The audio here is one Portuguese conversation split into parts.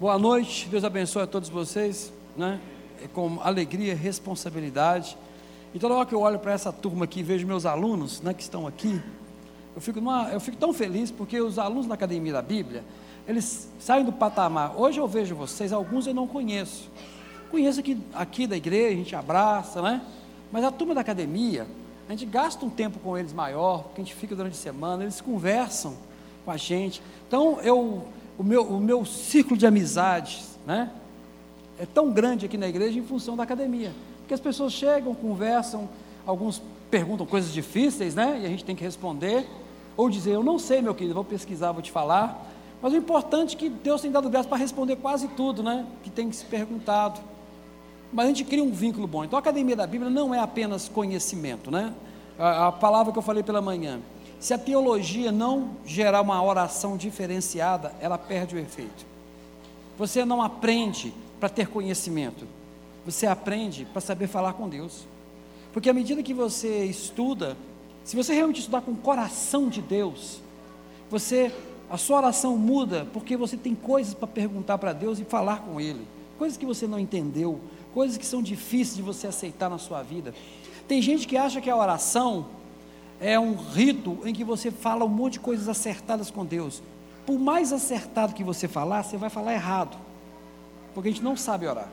Boa noite, Deus abençoe a todos vocês, né? É com alegria, responsabilidade. Então, na hora que eu olho para essa turma aqui e vejo meus alunos, né, que estão aqui, eu fico, numa, eu fico tão feliz porque os alunos da Academia da Bíblia, eles saem do patamar. Hoje eu vejo vocês, alguns eu não conheço. Conheço aqui, aqui da igreja, a gente abraça, né? Mas a turma da academia, a gente gasta um tempo com eles maior, porque a gente fica durante a semana, eles conversam com a gente. Então, eu o meu, o meu círculo de amizades, né? É tão grande aqui na igreja em função da academia. Porque as pessoas chegam, conversam, alguns perguntam coisas difíceis, né? E a gente tem que responder. Ou dizer, eu não sei, meu querido, vou pesquisar, vou te falar. Mas o importante é que Deus tem dado graça para responder quase tudo, né? Que tem que se perguntado. Mas a gente cria um vínculo bom. Então a academia da Bíblia não é apenas conhecimento, né? A, a palavra que eu falei pela manhã. Se a teologia não gerar uma oração diferenciada, ela perde o efeito. Você não aprende para ter conhecimento, você aprende para saber falar com Deus. Porque à medida que você estuda, se você realmente estudar com o coração de Deus, você a sua oração muda porque você tem coisas para perguntar para Deus e falar com Ele, coisas que você não entendeu, coisas que são difíceis de você aceitar na sua vida. Tem gente que acha que a oração é um rito em que você fala um monte de coisas acertadas com Deus. Por mais acertado que você falar, você vai falar errado, porque a gente não sabe orar.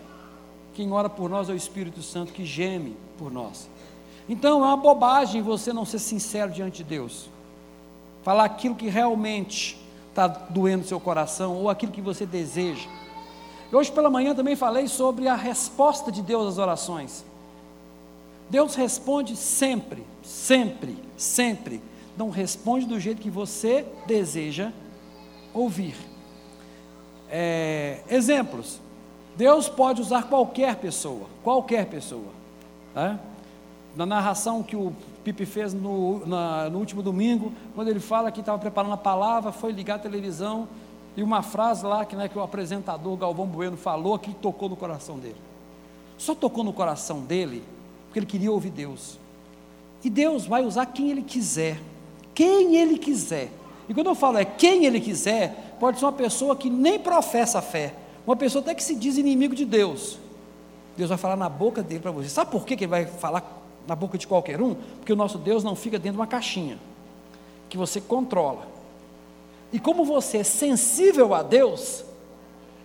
Quem ora por nós é o Espírito Santo que geme por nós. Então é uma bobagem você não ser sincero diante de Deus, falar aquilo que realmente está doendo seu coração ou aquilo que você deseja. Hoje pela manhã também falei sobre a resposta de Deus às orações. Deus responde sempre, sempre, sempre. Não responde do jeito que você deseja ouvir. É, exemplos. Deus pode usar qualquer pessoa, qualquer pessoa. Tá? Na narração que o Pipe fez no, na, no último domingo, quando ele fala que estava preparando a palavra, foi ligar a televisão e uma frase lá que, né, que o apresentador Galvão Bueno falou que tocou no coração dele. Só tocou no coração dele porque ele queria ouvir Deus. E Deus vai usar quem Ele quiser, quem Ele quiser. E quando eu falo é quem Ele quiser, pode ser uma pessoa que nem professa a fé, uma pessoa até que se diz inimigo de Deus. Deus vai falar na boca dele para você. Sabe por que ele vai falar na boca de qualquer um? Porque o nosso Deus não fica dentro de uma caixinha que você controla. E como você é sensível a Deus,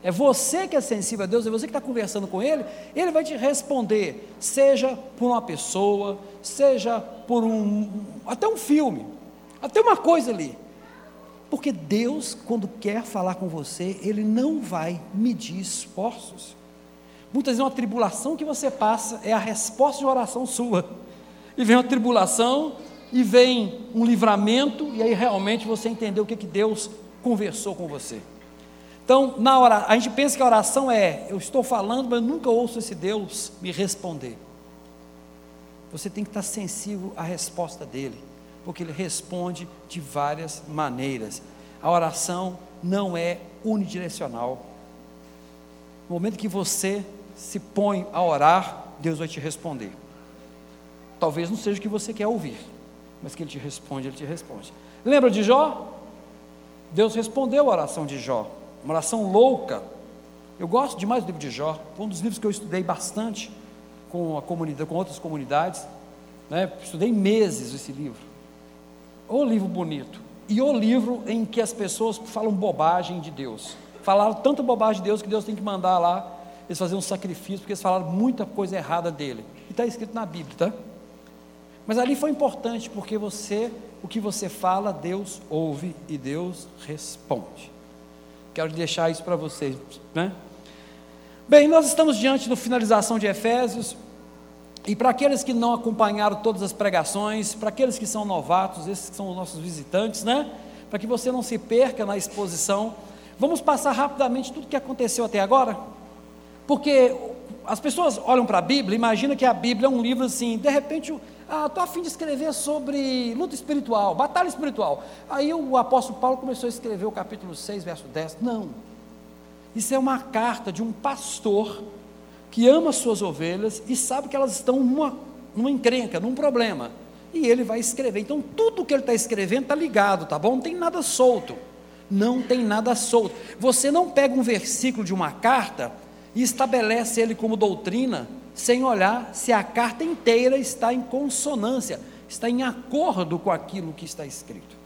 é você que é sensível a Deus, é você que está conversando com Ele, Ele vai te responder, seja por uma pessoa, seja por um, até um filme, até uma coisa ali. Porque Deus, quando quer falar com você, Ele não vai medir esforços. Muitas vezes uma tribulação que você passa é a resposta de uma oração sua. E vem uma tribulação, e vem um livramento, e aí realmente você entendeu o que, que Deus conversou com você. Então, na hora, a gente pensa que a oração é: eu estou falando, mas eu nunca ouço esse Deus me responder. Você tem que estar sensível à resposta dele, porque ele responde de várias maneiras. A oração não é unidirecional. No momento que você se põe a orar, Deus vai te responder. Talvez não seja o que você quer ouvir, mas que ele te responde, ele te responde. Lembra de Jó? Deus respondeu a oração de Jó uma oração louca. Eu gosto demais do livro de Jó, foi um dos livros que eu estudei bastante com a comunidade, com outras comunidades, né? Estudei meses esse livro. O livro bonito e o livro em que as pessoas falam bobagem de Deus. Falaram tanta bobagem de Deus que Deus tem que mandar lá eles fazerem um sacrifício porque eles falaram muita coisa errada dele. E está escrito na Bíblia, tá? Mas ali foi importante porque você, o que você fala, Deus ouve e Deus responde. Quero deixar isso para vocês, né? Bem, nós estamos diante da finalização de Efésios, e para aqueles que não acompanharam todas as pregações, para aqueles que são novatos, esses que são os nossos visitantes, né? Para que você não se perca na exposição, vamos passar rapidamente tudo o que aconteceu até agora, porque as pessoas olham para a Bíblia, imaginam que a Bíblia é um livro assim, de repente ah, estou a fim de escrever sobre luta espiritual, batalha espiritual. Aí o apóstolo Paulo começou a escrever o capítulo 6, verso 10. Não. Isso é uma carta de um pastor que ama suas ovelhas e sabe que elas estão numa, numa encrenca, num problema. E ele vai escrever. Então, tudo que ele está escrevendo está ligado, tá bom? Não tem nada solto. Não tem nada solto. Você não pega um versículo de uma carta e estabelece ele como doutrina sem olhar se a carta inteira está em consonância, está em acordo com aquilo que está escrito.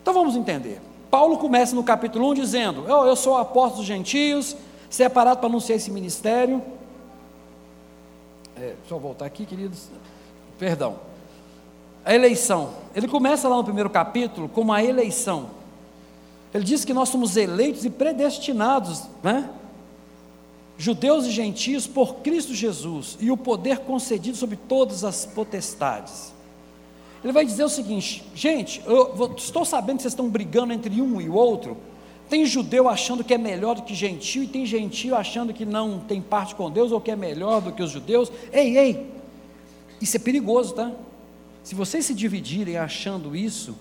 Então vamos entender. Paulo começa no capítulo 1 dizendo: Eu, eu sou apóstolo dos gentios, separado para anunciar esse ministério. É, deixa eu voltar aqui, queridos. Perdão. A eleição. Ele começa lá no primeiro capítulo com uma eleição. Ele diz que nós somos eleitos e predestinados, né? Judeus e gentios por Cristo Jesus e o poder concedido sobre todas as potestades. Ele vai dizer o seguinte: gente, eu estou sabendo que vocês estão brigando entre um e o outro. Tem judeu achando que é melhor do que gentio, e tem gentio achando que não tem parte com Deus ou que é melhor do que os judeus. Ei, ei, isso é perigoso, tá? Se vocês se dividirem achando isso,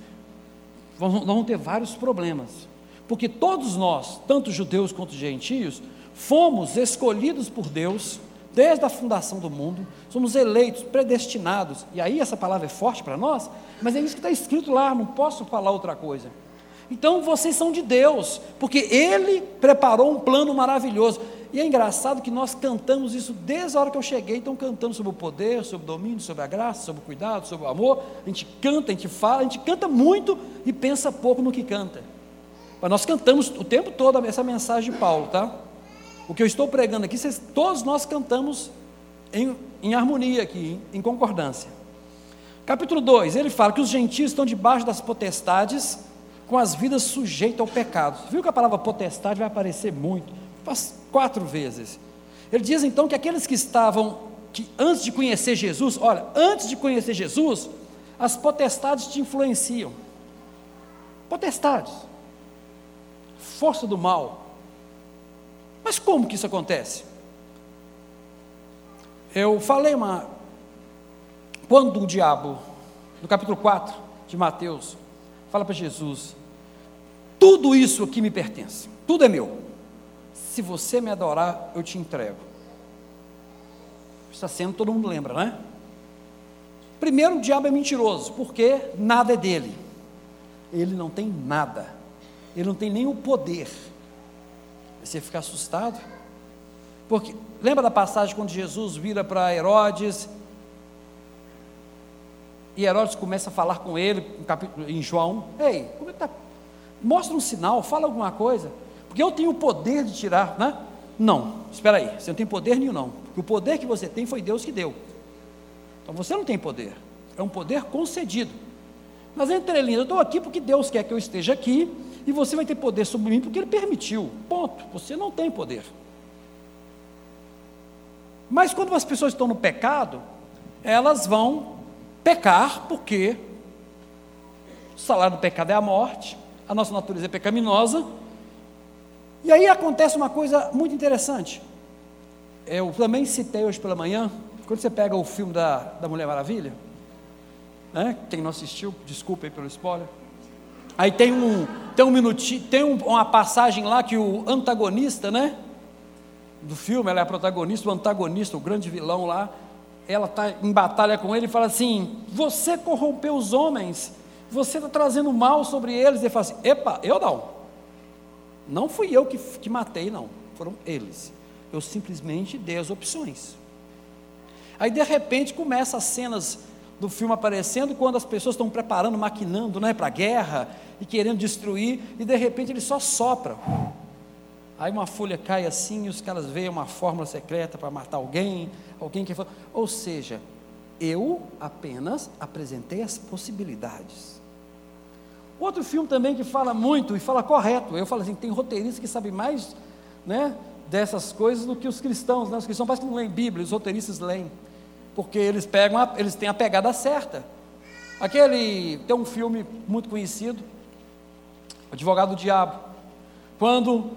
nós vamos ter vários problemas. Porque todos nós, tanto judeus quanto gentios, fomos escolhidos por Deus desde a fundação do mundo, somos eleitos, predestinados. E aí essa palavra é forte para nós, mas é isso que está escrito lá, não posso falar outra coisa. Então vocês são de Deus, porque Ele preparou um plano maravilhoso. E é engraçado que nós cantamos isso desde a hora que eu cheguei, estão cantando sobre o poder, sobre o domínio, sobre a graça, sobre o cuidado, sobre o amor. A gente canta, a gente fala, a gente canta muito e pensa pouco no que canta. Mas nós cantamos o tempo todo essa mensagem de Paulo, tá? O que eu estou pregando aqui, vocês, todos nós cantamos em, em harmonia aqui, em, em concordância. Capítulo 2, ele fala que os gentios estão debaixo das potestades, com as vidas sujeitas ao pecado. Viu que a palavra potestade vai aparecer muito, quatro vezes. Ele diz então que aqueles que estavam, que antes de conhecer Jesus, olha, antes de conhecer Jesus, as potestades te influenciam. Potestades, força do mal, mas como que isso acontece? Eu falei uma. Quando o diabo, no capítulo 4 de Mateus, fala para Jesus: Tudo isso aqui me pertence, tudo é meu. Se você me adorar, eu te entrego. Está sendo, todo mundo lembra, né? Primeiro, o diabo é mentiroso, porque nada é dele. Ele não tem nada, ele não tem nem o poder você fica assustado. Porque lembra da passagem quando Jesus vira para Herodes e Herodes começa a falar com ele em João: Ei, como é que tá? Mostra um sinal, fala alguma coisa, porque eu tenho o poder de tirar, né? Não, espera aí, você não tem poder nenhum, não, porque o poder que você tem foi Deus que deu. Então você não tem poder, é um poder concedido. Mas entre linhas, eu estou aqui porque Deus quer que eu esteja aqui, e você vai ter poder sobre mim porque Ele permitiu. Ponto. Você não tem poder. Mas quando as pessoas estão no pecado, elas vão pecar porque o salário do pecado é a morte, a nossa natureza é pecaminosa. E aí acontece uma coisa muito interessante. Eu também citei hoje pela manhã, quando você pega o filme da, da Mulher Maravilha, né? quem não assistiu, desculpa aí pelo spoiler. Aí tem um, tem um minutinho, tem um, uma passagem lá que o antagonista, né? Do filme, ela é a protagonista, o antagonista, o grande vilão lá, ela está em batalha com ele e fala assim: Você corrompeu os homens, você está trazendo mal sobre eles. Ele fala assim: Epa, eu não. Não fui eu que, que matei, não. Foram eles. Eu simplesmente dei as opções. Aí de repente começa as cenas do filme aparecendo quando as pessoas estão preparando, maquinando né, para a guerra e querendo destruir, e de repente ele só sopra. Aí uma folha cai assim e os caras veem uma fórmula secreta para matar alguém, alguém que. Ou seja, eu apenas apresentei as possibilidades. Outro filme também que fala muito e fala correto. Eu falo assim, tem roteiristas que sabem mais né, dessas coisas do que os cristãos. Né? Os cristãos parece que não leem Bíblia, os roteiristas leem porque eles pegam, a, eles têm a pegada certa. Aquele tem um filme muito conhecido, Advogado do Diabo, quando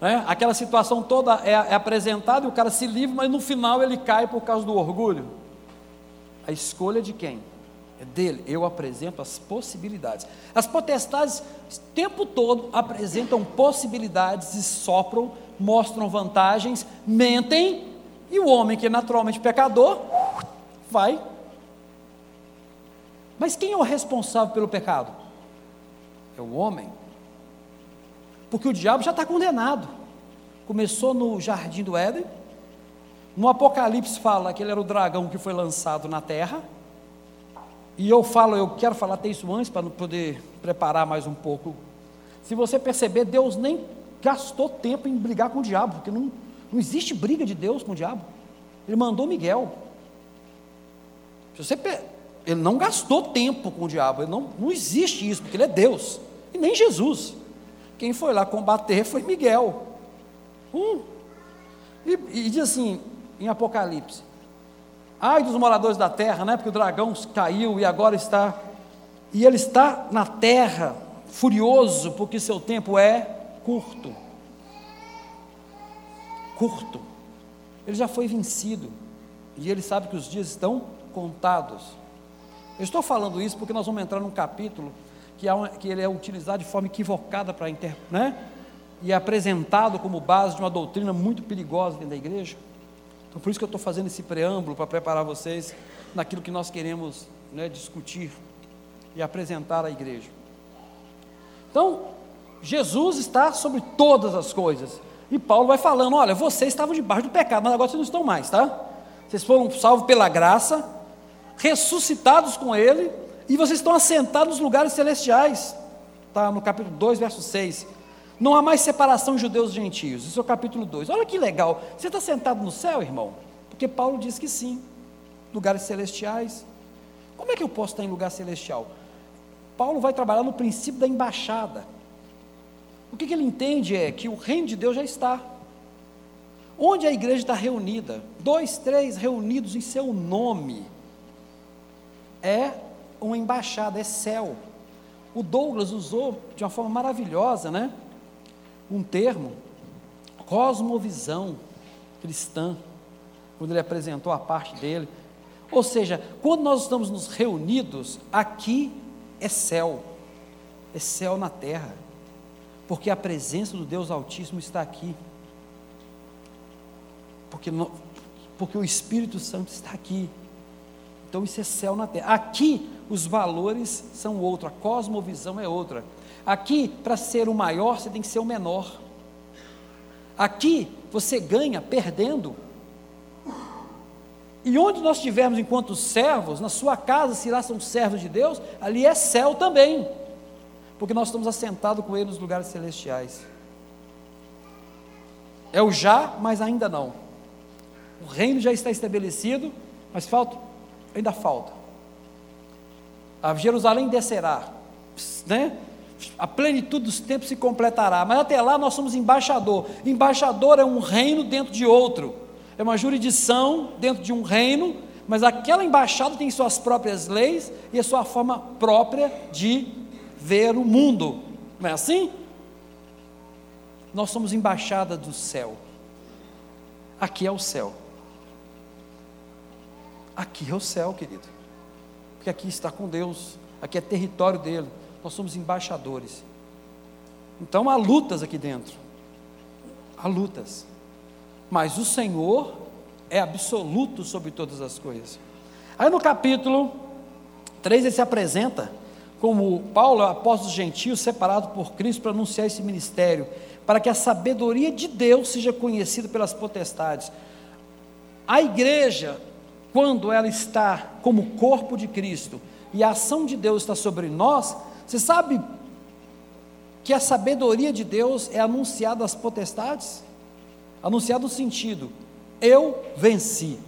né, aquela situação toda é, é apresentada e o cara se livra, mas no final ele cai por causa do orgulho. A escolha de quem? É dele. Eu apresento as possibilidades. As potestades, o tempo todo, apresentam possibilidades e sopram, mostram vantagens, mentem e o homem que é naturalmente pecador, vai. Mas quem é o responsável pelo pecado? É o homem. Porque o diabo já está condenado. Começou no jardim do Éden. No Apocalipse fala que ele era o dragão que foi lançado na terra. E eu falo, eu quero falar até isso antes para poder preparar mais um pouco. Se você perceber, Deus nem gastou tempo em brigar com o diabo, porque não, não existe briga de Deus com o diabo. Ele mandou Miguel. Você, ele não gastou tempo com o diabo, ele não, não existe isso, porque ele é Deus, e nem Jesus. Quem foi lá combater foi Miguel. Um. E, e diz assim, em Apocalipse: Ai dos moradores da terra, né? Porque o dragão caiu e agora está. E ele está na terra, furioso, porque seu tempo é curto. Curto. Ele já foi vencido. E ele sabe que os dias estão contados. Eu estou falando isso porque nós vamos entrar num capítulo que, é que ele é utilizado de forma equivocada para né? e é apresentado como base de uma doutrina muito perigosa dentro da igreja. Então, por isso que eu estou fazendo esse preâmbulo para preparar vocês naquilo que nós queremos né, discutir e apresentar à igreja. Então, Jesus está sobre todas as coisas. E Paulo vai falando: olha, vocês estavam debaixo do pecado, mas agora vocês não estão mais, tá? Vocês foram salvos pela graça, ressuscitados com Ele, e vocês estão assentados nos lugares celestiais. Está no capítulo 2, verso 6. Não há mais separação de judeus e gentios. Isso é o capítulo 2. Olha que legal. Você está sentado no céu, irmão? Porque Paulo diz que sim. Lugares celestiais. Como é que eu posso estar em lugar celestial? Paulo vai trabalhar no princípio da embaixada. O que, que ele entende é que o reino de Deus já está. Onde a igreja está reunida, dois, três reunidos em seu nome, é uma embaixada, é céu. O Douglas usou de uma forma maravilhosa, né? Um termo, cosmovisão cristã, quando ele apresentou a parte dele. Ou seja, quando nós estamos nos reunidos, aqui é céu, é céu na terra, porque a presença do Deus Altíssimo está aqui porque, não, porque o Espírito Santo está aqui. Então isso é céu na terra. Aqui os valores são outro, a cosmovisão é outra. Aqui, para ser o maior, você tem que ser o menor. Aqui você ganha perdendo. E onde nós estivermos enquanto servos, na sua casa, se lá são servos de Deus, ali é céu também. Porque nós estamos assentados com Ele nos lugares celestiais. É o já, mas ainda não. O reino já está estabelecido, mas falta, ainda falta. A Jerusalém descerá, né? A plenitude dos tempos se completará, mas até lá nós somos embaixador. Embaixador é um reino dentro de outro, é uma jurisdição dentro de um reino, mas aquela embaixada tem suas próprias leis e a sua forma própria de ver o mundo. Não é assim? Nós somos embaixada do céu. Aqui é o céu. Aqui é o céu, querido. Porque aqui está com Deus, aqui é território dele. Nós somos embaixadores. Então há lutas aqui dentro. Há lutas. Mas o Senhor é absoluto sobre todas as coisas. Aí no capítulo 3 ele se apresenta como Paulo, apóstolo gentil, separado por Cristo para anunciar esse ministério, para que a sabedoria de Deus seja conhecida pelas potestades. A igreja quando ela está como corpo de Cristo e a ação de Deus está sobre nós, você sabe que a sabedoria de Deus é anunciada às potestades? Anunciada no sentido, eu venci.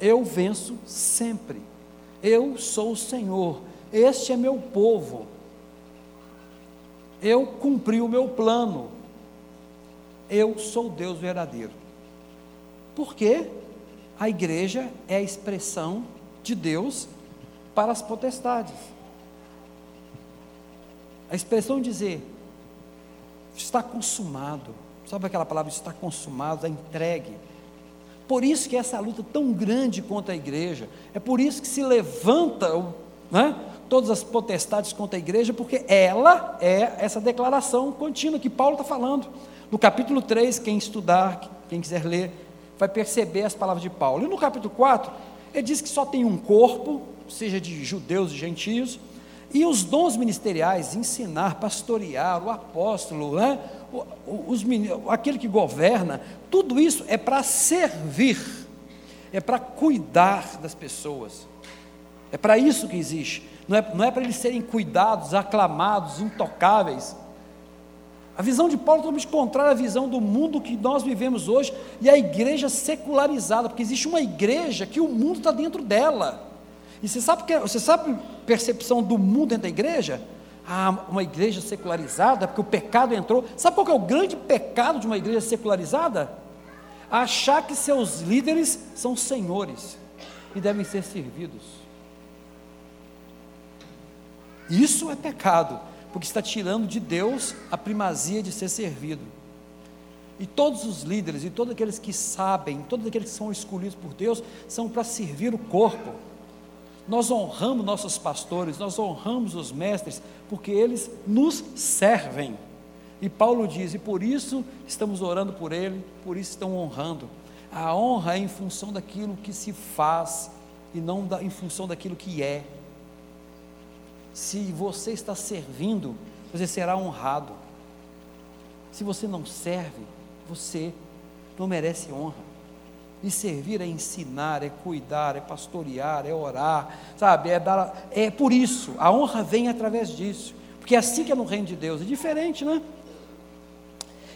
Eu venço sempre. Eu sou o Senhor. Este é meu povo. Eu cumpri o meu plano. Eu sou Deus verdadeiro. Por quê? a igreja é a expressão de Deus para as potestades. A expressão dizer está consumado. Sabe aquela palavra está consumado, está entregue. Por isso que essa luta tão grande contra a igreja, é por isso que se levanta né, todas as potestades contra a igreja, porque ela é essa declaração contínua que Paulo está falando. No capítulo 3, quem estudar, quem quiser ler, vai perceber as palavras de Paulo. E no capítulo 4, ele diz que só tem um corpo, seja de judeus e gentios, E os dons ministeriais, ensinar, pastorear, o apóstolo, né? os, aquele que governa, tudo isso é para servir, é para cuidar das pessoas. É para isso que existe. Não é, não é para eles serem cuidados, aclamados, intocáveis. A visão de Paulo é totalmente contrária à visão do mundo que nós vivemos hoje e a igreja secularizada, porque existe uma igreja que o mundo está dentro dela. E você sabe, que, você sabe percepção do mundo dentro da igreja? Ah, uma igreja secularizada, porque o pecado entrou. Sabe qual é o grande pecado de uma igreja secularizada? Achar que seus líderes são senhores e devem ser servidos. Isso é pecado, porque está tirando de Deus a primazia de ser servido. E todos os líderes, e todos aqueles que sabem, todos aqueles que são escolhidos por Deus, são para servir o corpo. Nós honramos nossos pastores, nós honramos os mestres, porque eles nos servem. E Paulo diz: e por isso estamos orando por ele, por isso estão honrando. A honra é em função daquilo que se faz e não da, em função daquilo que é. Se você está servindo, você será honrado. Se você não serve, você não merece honra. E servir é ensinar, é cuidar, é pastorear, é orar, sabe? É, dar, é por isso, a honra vem através disso, porque é assim que é no reino de Deus, é diferente, né?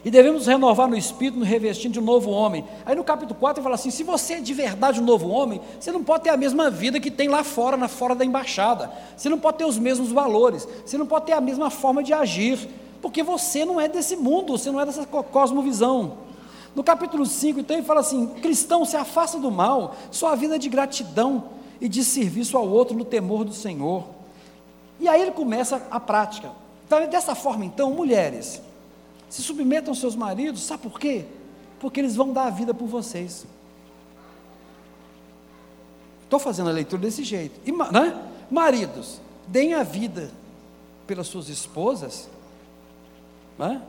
E devemos renovar no espírito, no revestindo de um novo homem. Aí no capítulo 4 ele fala assim: se você é de verdade um novo homem, você não pode ter a mesma vida que tem lá fora, na fora da embaixada. Você não pode ter os mesmos valores, você não pode ter a mesma forma de agir, porque você não é desse mundo, você não é dessa cosmovisão. No capítulo 5, então, ele fala assim: cristão, se afasta do mal, sua vida é de gratidão e de serviço ao outro no temor do Senhor. E aí ele começa a prática. Então, dessa forma, então, mulheres, se submetam aos seus maridos, sabe por quê? Porque eles vão dar a vida por vocês. Estou fazendo a leitura desse jeito. E, né? Maridos, deem a vida pelas suas esposas, né?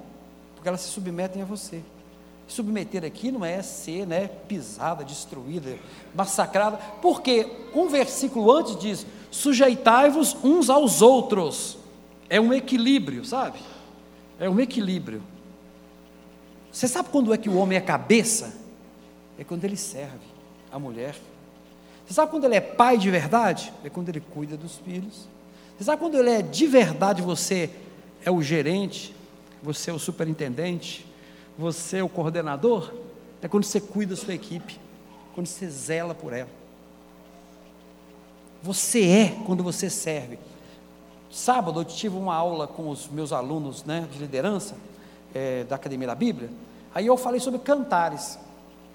porque elas se submetem a você. Submeter aqui não é ser né, pisada, destruída, massacrada, porque um versículo antes diz: sujeitai-vos uns aos outros. É um equilíbrio, sabe? É um equilíbrio. Você sabe quando é que o homem é cabeça? É quando ele serve a mulher. Você sabe quando ele é pai de verdade? É quando ele cuida dos filhos. Você sabe quando ele é de verdade, você é o gerente, você é o superintendente, você é o coordenador, é quando você cuida da sua equipe, quando você zela por ela. Você é quando você serve. Sábado eu tive uma aula com os meus alunos né, de liderança é, da Academia da Bíblia. Aí eu falei sobre cantares,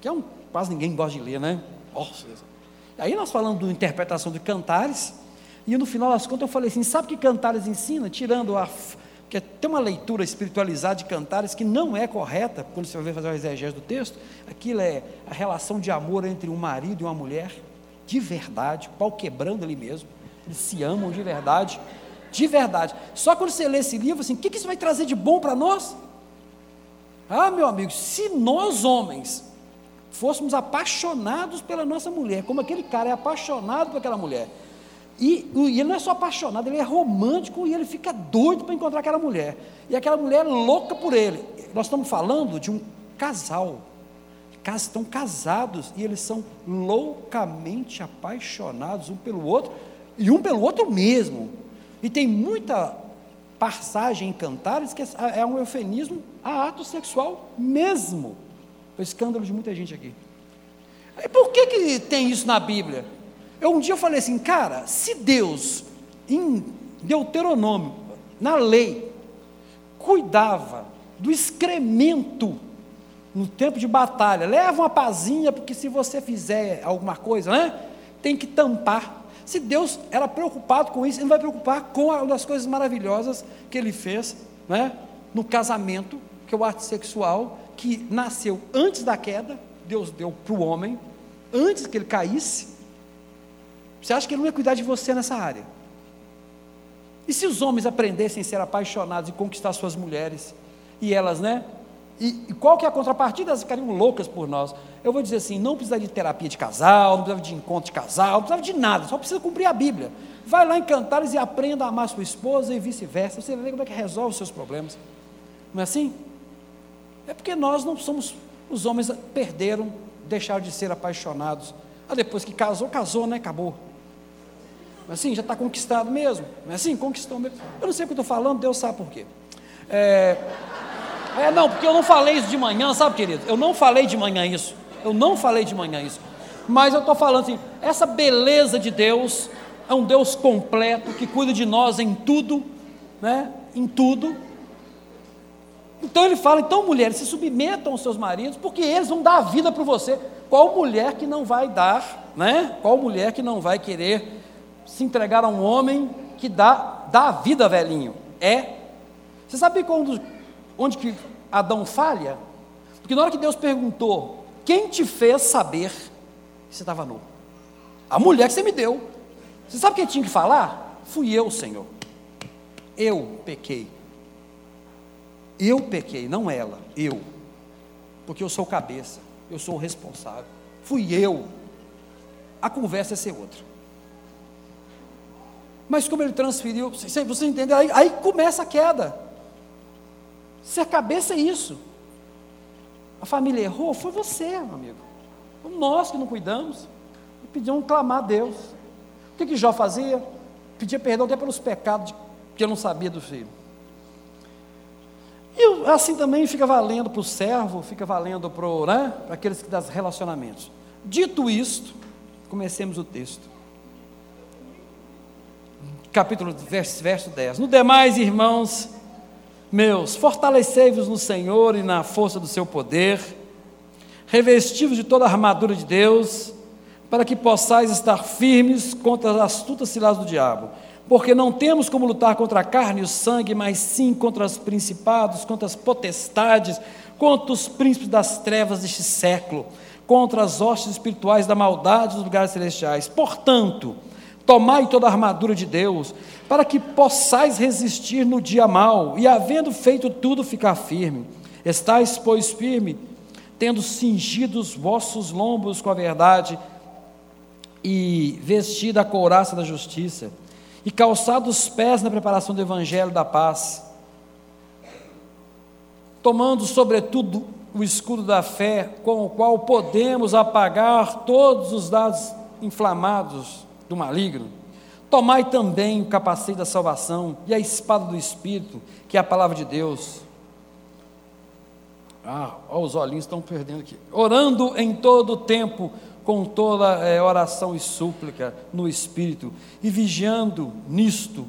que é um quase ninguém gosta de ler, né? Nossa. Aí nós falamos de interpretação de cantares, e no final das contas eu falei assim: sabe que cantares ensina? Tirando a, que tem uma leitura espiritualizada de cantares que não é correta, quando você vai fazer o exegese do texto, aquilo é a relação de amor entre um marido e uma mulher, de verdade, pau quebrando ali mesmo, eles se amam de verdade, de verdade. Só quando você lê esse livro, assim, o que, que isso vai trazer de bom para nós? Ah, meu amigo, se nós homens fôssemos apaixonados pela nossa mulher, como aquele cara é apaixonado por aquela mulher, e, e, ele não é só apaixonado, ele é romântico e ele fica doido para encontrar aquela mulher. E aquela mulher é louca por ele. Nós estamos falando de um casal. Estão casados e eles são loucamente apaixonados um pelo outro e um pelo outro mesmo. E tem muita passagem em Cantares que é, é um eufemismo a ato sexual mesmo. O escândalo de muita gente aqui. E por que, que tem isso na Bíblia? Eu um dia eu falei assim, cara, se Deus, em Deuteronômio, na lei, cuidava do excremento no tempo de batalha, leva uma pazinha, porque se você fizer alguma coisa, né, tem que tampar. Se Deus era preocupado com isso, Ele não vai preocupar com uma das coisas maravilhosas que Ele fez, né, no casamento, que é o ato sexual, que nasceu antes da queda, Deus deu para o homem, antes que ele caísse, você acha que ele não ia cuidar de você nessa área? E se os homens aprendessem a ser apaixonados e conquistar suas mulheres, e elas, né? E, e, qual que é a contrapartida? Elas ficariam loucas por nós. Eu vou dizer assim: não precisa de terapia de casal, não precisa de encontro de casal, não precisa de nada, só precisa cumprir a Bíblia. Vai lá em Cantares e aprenda a amar sua esposa e vice-versa. Você vai ver como é que resolve os seus problemas. Não é assim? É porque nós não somos, os homens perderam, deixaram de ser apaixonados. Ah, depois que casou, casou, né? Acabou. Não é assim? Já está conquistado mesmo. Não é assim? Conquistou mesmo. Eu não sei o que estou falando, Deus sabe por quê. É, é, não, porque eu não falei isso de manhã, sabe, querido? Eu não falei de manhã isso. Eu não falei de manhã isso. Mas eu estou falando assim, essa beleza de Deus é um Deus completo que cuida de nós em tudo, né? Em tudo. Então ele fala, então mulheres, se submetam aos seus maridos, porque eles vão dar a vida para você. Qual mulher que não vai dar, né? Qual mulher que não vai querer se entregar a um homem que dá, dá a vida, velhinho? É. Você sabe quando, onde que Adão falha? Porque na hora que Deus perguntou, quem te fez saber que você estava nu? A mulher que você me deu. Você sabe quem tinha que falar? Fui eu, Senhor. Eu pequei. Eu pequei, não ela, eu. Porque eu sou cabeça, eu sou o responsável. Fui eu. A conversa é ser outra. Mas como ele transferiu, você, você entende? Aí, aí começa a queda. Ser cabeça é isso. A família errou, foi você, meu amigo. Nós que não cuidamos. E pedimos clamar a Deus. O que, que Jó fazia? Pedia perdão até pelos pecados que eu não sabia do filho. E assim também fica valendo para o servo, fica valendo para, né, aqueles que dão relacionamentos. Dito isto, comecemos o texto. Capítulo verso, verso 10. No demais, irmãos meus, fortalecei-vos no Senhor e na força do seu poder, revestivos de toda a armadura de Deus, para que possais estar firmes contra as astutas ciladas do diabo porque não temos como lutar contra a carne e o sangue, mas sim contra os principados, contra as potestades, contra os príncipes das trevas deste século, contra as hostes espirituais da maldade dos lugares celestiais. Portanto, tomai toda a armadura de Deus, para que possais resistir no dia mau, e havendo feito tudo, ficar firme. Estais, pois, firme, tendo cingido os vossos lombos com a verdade, e vestida a couraça da justiça, e calçado os pés na preparação do evangelho da paz, tomando sobretudo o escudo da fé, com o qual podemos apagar todos os dados inflamados do maligno. Tomai também o capacete da salvação e a espada do Espírito, que é a palavra de Deus. Ah, ó, os olhinhos estão perdendo aqui. Orando em todo o tempo, com toda é, oração e súplica no Espírito, e vigiando nisto,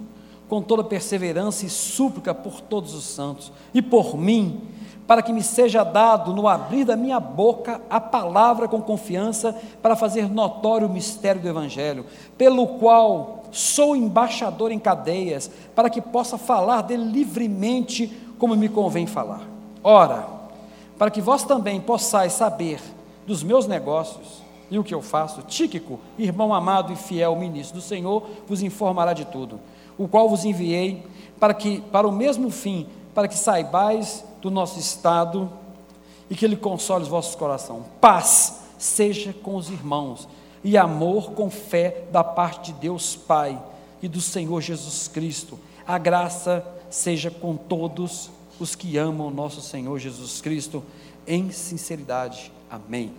com toda perseverança e súplica por todos os santos, e por mim, para que me seja dado no abrir da minha boca a palavra com confiança, para fazer notório o mistério do Evangelho, pelo qual sou embaixador em cadeias, para que possa falar dele livremente, como me convém falar. Ora, para que vós também possais saber dos meus negócios, e o que eu faço? Tíquico, irmão amado e fiel ministro do Senhor, vos informará de tudo, o qual vos enviei para que para o mesmo fim, para que saibais do nosso estado e que ele console os vossos corações. Paz seja com os irmãos e amor com fé da parte de Deus Pai e do Senhor Jesus Cristo. A graça seja com todos os que amam nosso Senhor Jesus Cristo em sinceridade. Amém.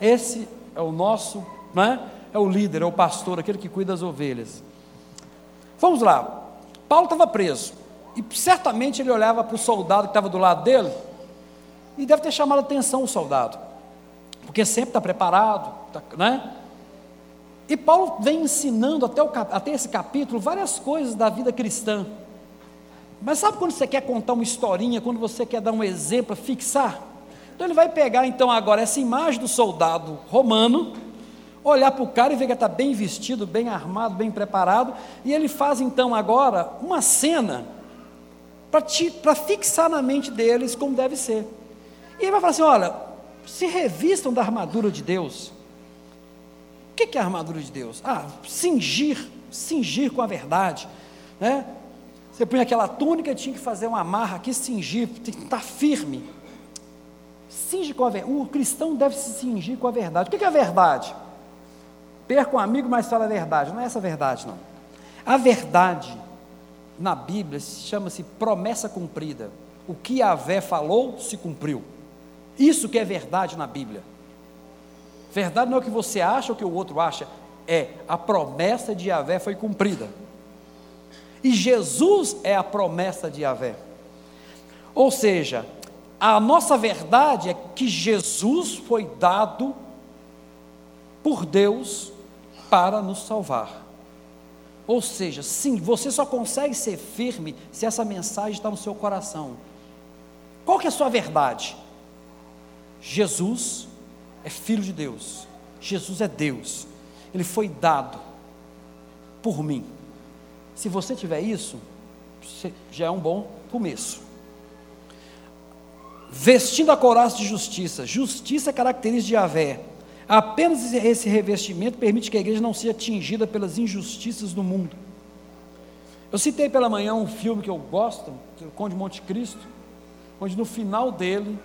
Esse é o nosso, né? é o líder, é o pastor, aquele que cuida das ovelhas. Vamos lá. Paulo estava preso. E certamente ele olhava para o soldado que estava do lado dele. E deve ter chamado a atenção o soldado. Porque sempre está preparado, tá, né? E Paulo vem ensinando até, o, até esse capítulo várias coisas da vida cristã. Mas sabe quando você quer contar uma historinha, quando você quer dar um exemplo, fixar? Então ele vai pegar então agora essa imagem do soldado romano, olhar para o cara e ver que está bem vestido, bem armado, bem preparado, e ele faz então agora uma cena para fixar na mente deles como deve ser. E ele vai falar assim: olha, se revistam da armadura de Deus. O que é a armadura de Deus? Ah, cingir, cingir com a verdade. Né? Você põe aquela túnica, tinha que fazer uma amarra aqui, cingir, tem que estar firme cinge com a verdade. O cristão deve se cingir com a verdade. O que é a verdade? Perca um amigo, mas fala a verdade. Não é essa a verdade, não. A verdade na Bíblia chama-se promessa cumprida. O que Yahvé falou se cumpriu. Isso que é verdade na Bíblia. Verdade não é o que você acha ou o que o outro acha, é a promessa de Yahvé foi cumprida. E Jesus é a promessa de Yahvé. Ou seja, a nossa verdade é que Jesus foi dado por Deus para nos salvar. Ou seja, sim, você só consegue ser firme se essa mensagem está no seu coração. Qual que é a sua verdade? Jesus é filho de Deus. Jesus é Deus. Ele foi dado por mim. Se você tiver isso, já é um bom começo. Vestindo a couraça de justiça. Justiça é característica de Javé. Apenas esse revestimento permite que a igreja não seja atingida pelas injustiças do mundo. Eu citei pela manhã um filme que eu gosto, o Conde Monte Cristo, onde no final dele,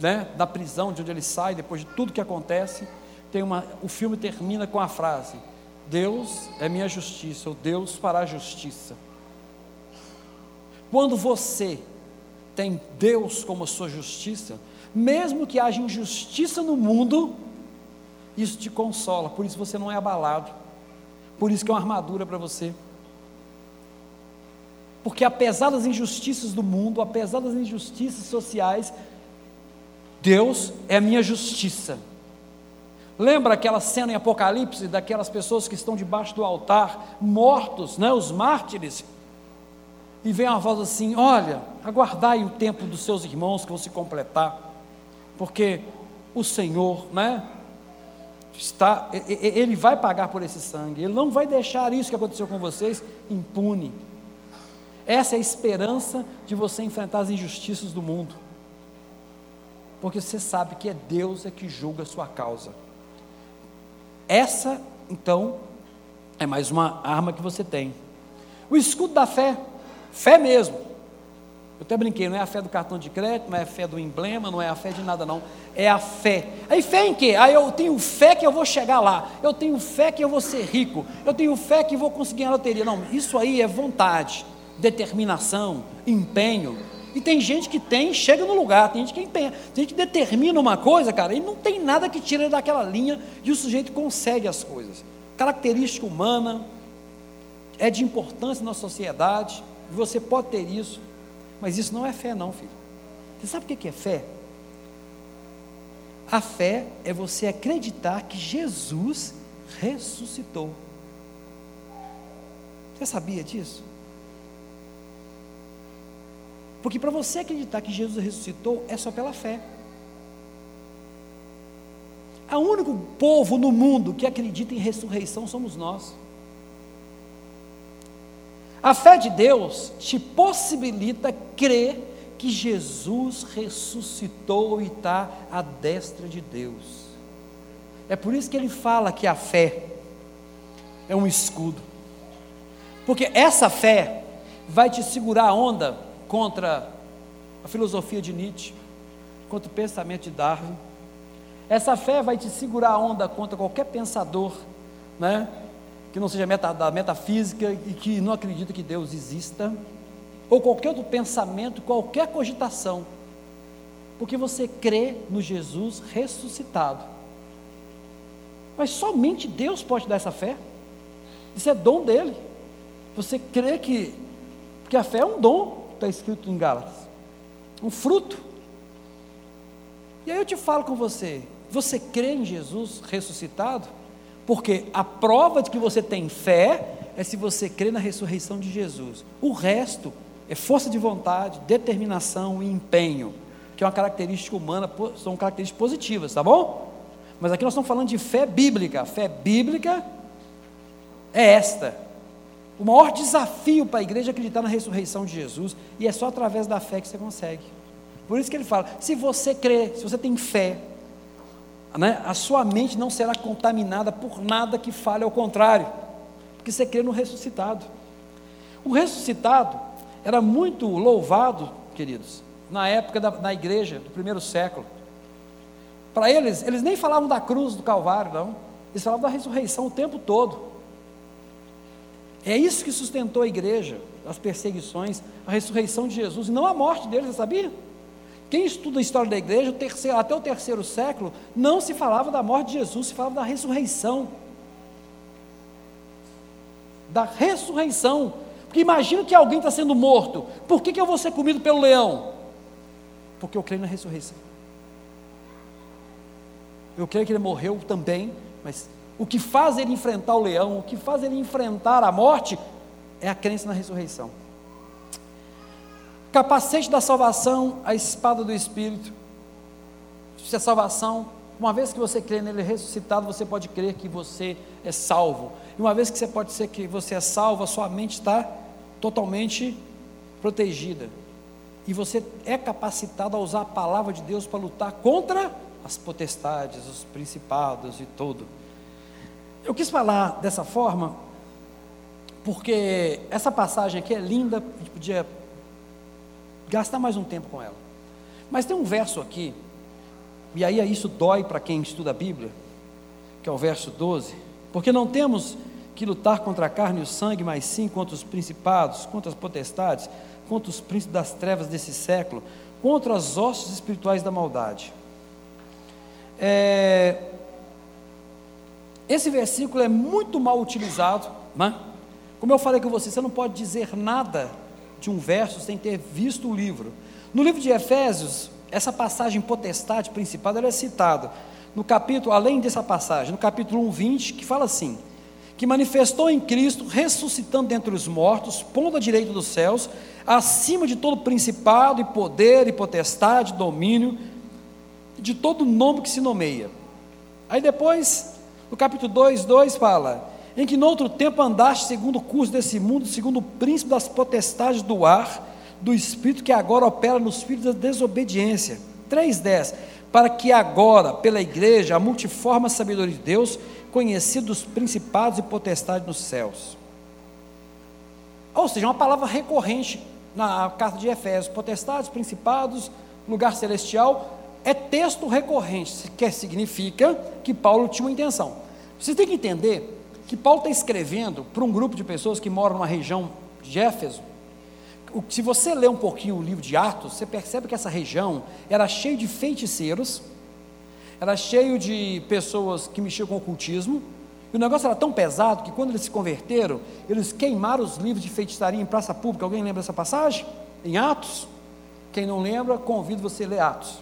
né, da prisão de onde ele sai, depois de tudo que acontece, tem uma, o filme termina com a frase: Deus é minha justiça, ou Deus fará justiça. Quando você tem Deus como sua justiça, mesmo que haja injustiça no mundo, isso te consola, por isso você não é abalado, por isso que é uma armadura para você. Porque apesar das injustiças do mundo, apesar das injustiças sociais, Deus é a minha justiça. Lembra aquela cena em Apocalipse daquelas pessoas que estão debaixo do altar, mortos, né, os mártires? E vem uma voz assim: Olha, aguardai o tempo dos seus irmãos que vão se completar, porque o Senhor, né, está, ele vai pagar por esse sangue, ele não vai deixar isso que aconteceu com vocês impune. Essa é a esperança de você enfrentar as injustiças do mundo, porque você sabe que é Deus é que julga a sua causa. Essa, então, é mais uma arma que você tem. O escudo da fé, fé mesmo. Eu até brinquei, não é a fé do cartão de crédito, não é a fé do emblema, não é a fé de nada, não. É a fé. Aí fé em quê? Aí eu tenho fé que eu vou chegar lá. Eu tenho fé que eu vou ser rico. Eu tenho fé que vou conseguir a loteria. Não, isso aí é vontade, determinação, empenho. E tem gente que tem, chega no lugar, tem gente que empenha, tem gente que determina uma coisa, cara, e não tem nada que tire daquela linha e o sujeito consegue as coisas. Característica humana é de importância na sociedade, você pode ter isso, mas isso não é fé, não, filho. Você sabe o que é fé? A fé é você acreditar que Jesus ressuscitou. Você sabia disso? Porque para você acreditar que Jesus ressuscitou é só pela fé. O único povo no mundo que acredita em ressurreição somos nós. A fé de Deus te possibilita crer que Jesus ressuscitou e está à destra de Deus. É por isso que ele fala que a fé é um escudo. Porque essa fé vai te segurar a onda contra a filosofia de Nietzsche, contra o pensamento de Darwin. Essa fé vai te segurar a onda contra qualquer pensador, né, que não seja meta, da metafísica e que não acredita que Deus exista, ou qualquer outro pensamento, qualquer cogitação, porque você crê no Jesus ressuscitado. Mas somente Deus pode dar essa fé. Isso é dom dele. Você crê que, porque a fé é um dom está escrito em Gálatas. Um fruto. E aí eu te falo com você: você crê em Jesus ressuscitado? Porque a prova de que você tem fé é se você crê na ressurreição de Jesus. O resto é força de vontade, determinação e empenho, que é uma característica humana, são características positivas, tá bom? Mas aqui nós estamos falando de fé bíblica. A fé bíblica é esta: o maior desafio para a igreja é acreditar na ressurreição de Jesus, e é só através da fé que você consegue. Por isso que ele fala: se você crê, se você tem fé, né, a sua mente não será contaminada por nada que fale ao contrário, porque você crê no ressuscitado. O ressuscitado era muito louvado, queridos, na época da na igreja do primeiro século. Para eles, eles nem falavam da cruz do Calvário, não. Eles falavam da ressurreição o tempo todo. É isso que sustentou a igreja, as perseguições, a ressurreição de Jesus, e não a morte dele, você sabia? Quem estuda a história da igreja, o terceiro, até o terceiro século, não se falava da morte de Jesus, se falava da ressurreição. Da ressurreição. Porque imagina que alguém está sendo morto. Por que, que eu vou ser comido pelo leão? Porque eu creio na ressurreição. Eu creio que ele morreu também, mas o que faz ele enfrentar o leão, o que faz ele enfrentar a morte, é a crença na ressurreição. Capacete da salvação, a espada do Espírito. Se a salvação, uma vez que você crê nele ressuscitado, você pode crer que você é salvo. E uma vez que você pode ser que você é salvo, a sua mente está totalmente protegida. E você é capacitado a usar a palavra de Deus para lutar contra as potestades, os principados e tudo. Eu quis falar dessa forma porque essa passagem aqui é linda, a gente podia gastar mais um tempo com ela. Mas tem um verso aqui, e aí isso dói para quem estuda a Bíblia, que é o verso 12, porque não temos que lutar contra a carne e o sangue, mas sim contra os principados, contra as potestades, contra os príncipes das trevas desse século, contra as hostes espirituais da maldade. É, esse versículo é muito mal utilizado, né? Como eu falei com você, você não pode dizer nada de um verso sem ter visto o livro. No livro de Efésios, essa passagem potestade principal é citada no capítulo, além dessa passagem, no capítulo 1, 20, que fala assim: que manifestou em Cristo, ressuscitando dentre os mortos, pondo à direita dos céus, acima de todo principado e poder e potestade, domínio, de todo nome que se nomeia. Aí depois no capítulo 2, 2 fala: Em que no outro tempo andaste segundo o curso desse mundo, segundo o príncipe das potestades do ar, do espírito que agora opera nos filhos da desobediência. 3,10 Para que agora, pela igreja, a multiforme sabedoria de Deus, conhecido dos principados e potestades nos céus. Ou seja, uma palavra recorrente na carta de Efésios: potestades, principados, lugar celestial, é texto recorrente, que significa que Paulo tinha uma intenção. Você tem que entender que Paulo está escrevendo para um grupo de pessoas que moram numa região de Éfeso. Se você ler um pouquinho o livro de Atos, você percebe que essa região era cheia de feiticeiros, era cheio de pessoas que mexiam com ocultismo, e o negócio era tão pesado que quando eles se converteram, eles queimaram os livros de feitiçaria em praça pública. Alguém lembra dessa passagem? Em Atos? Quem não lembra, convido você a ler Atos.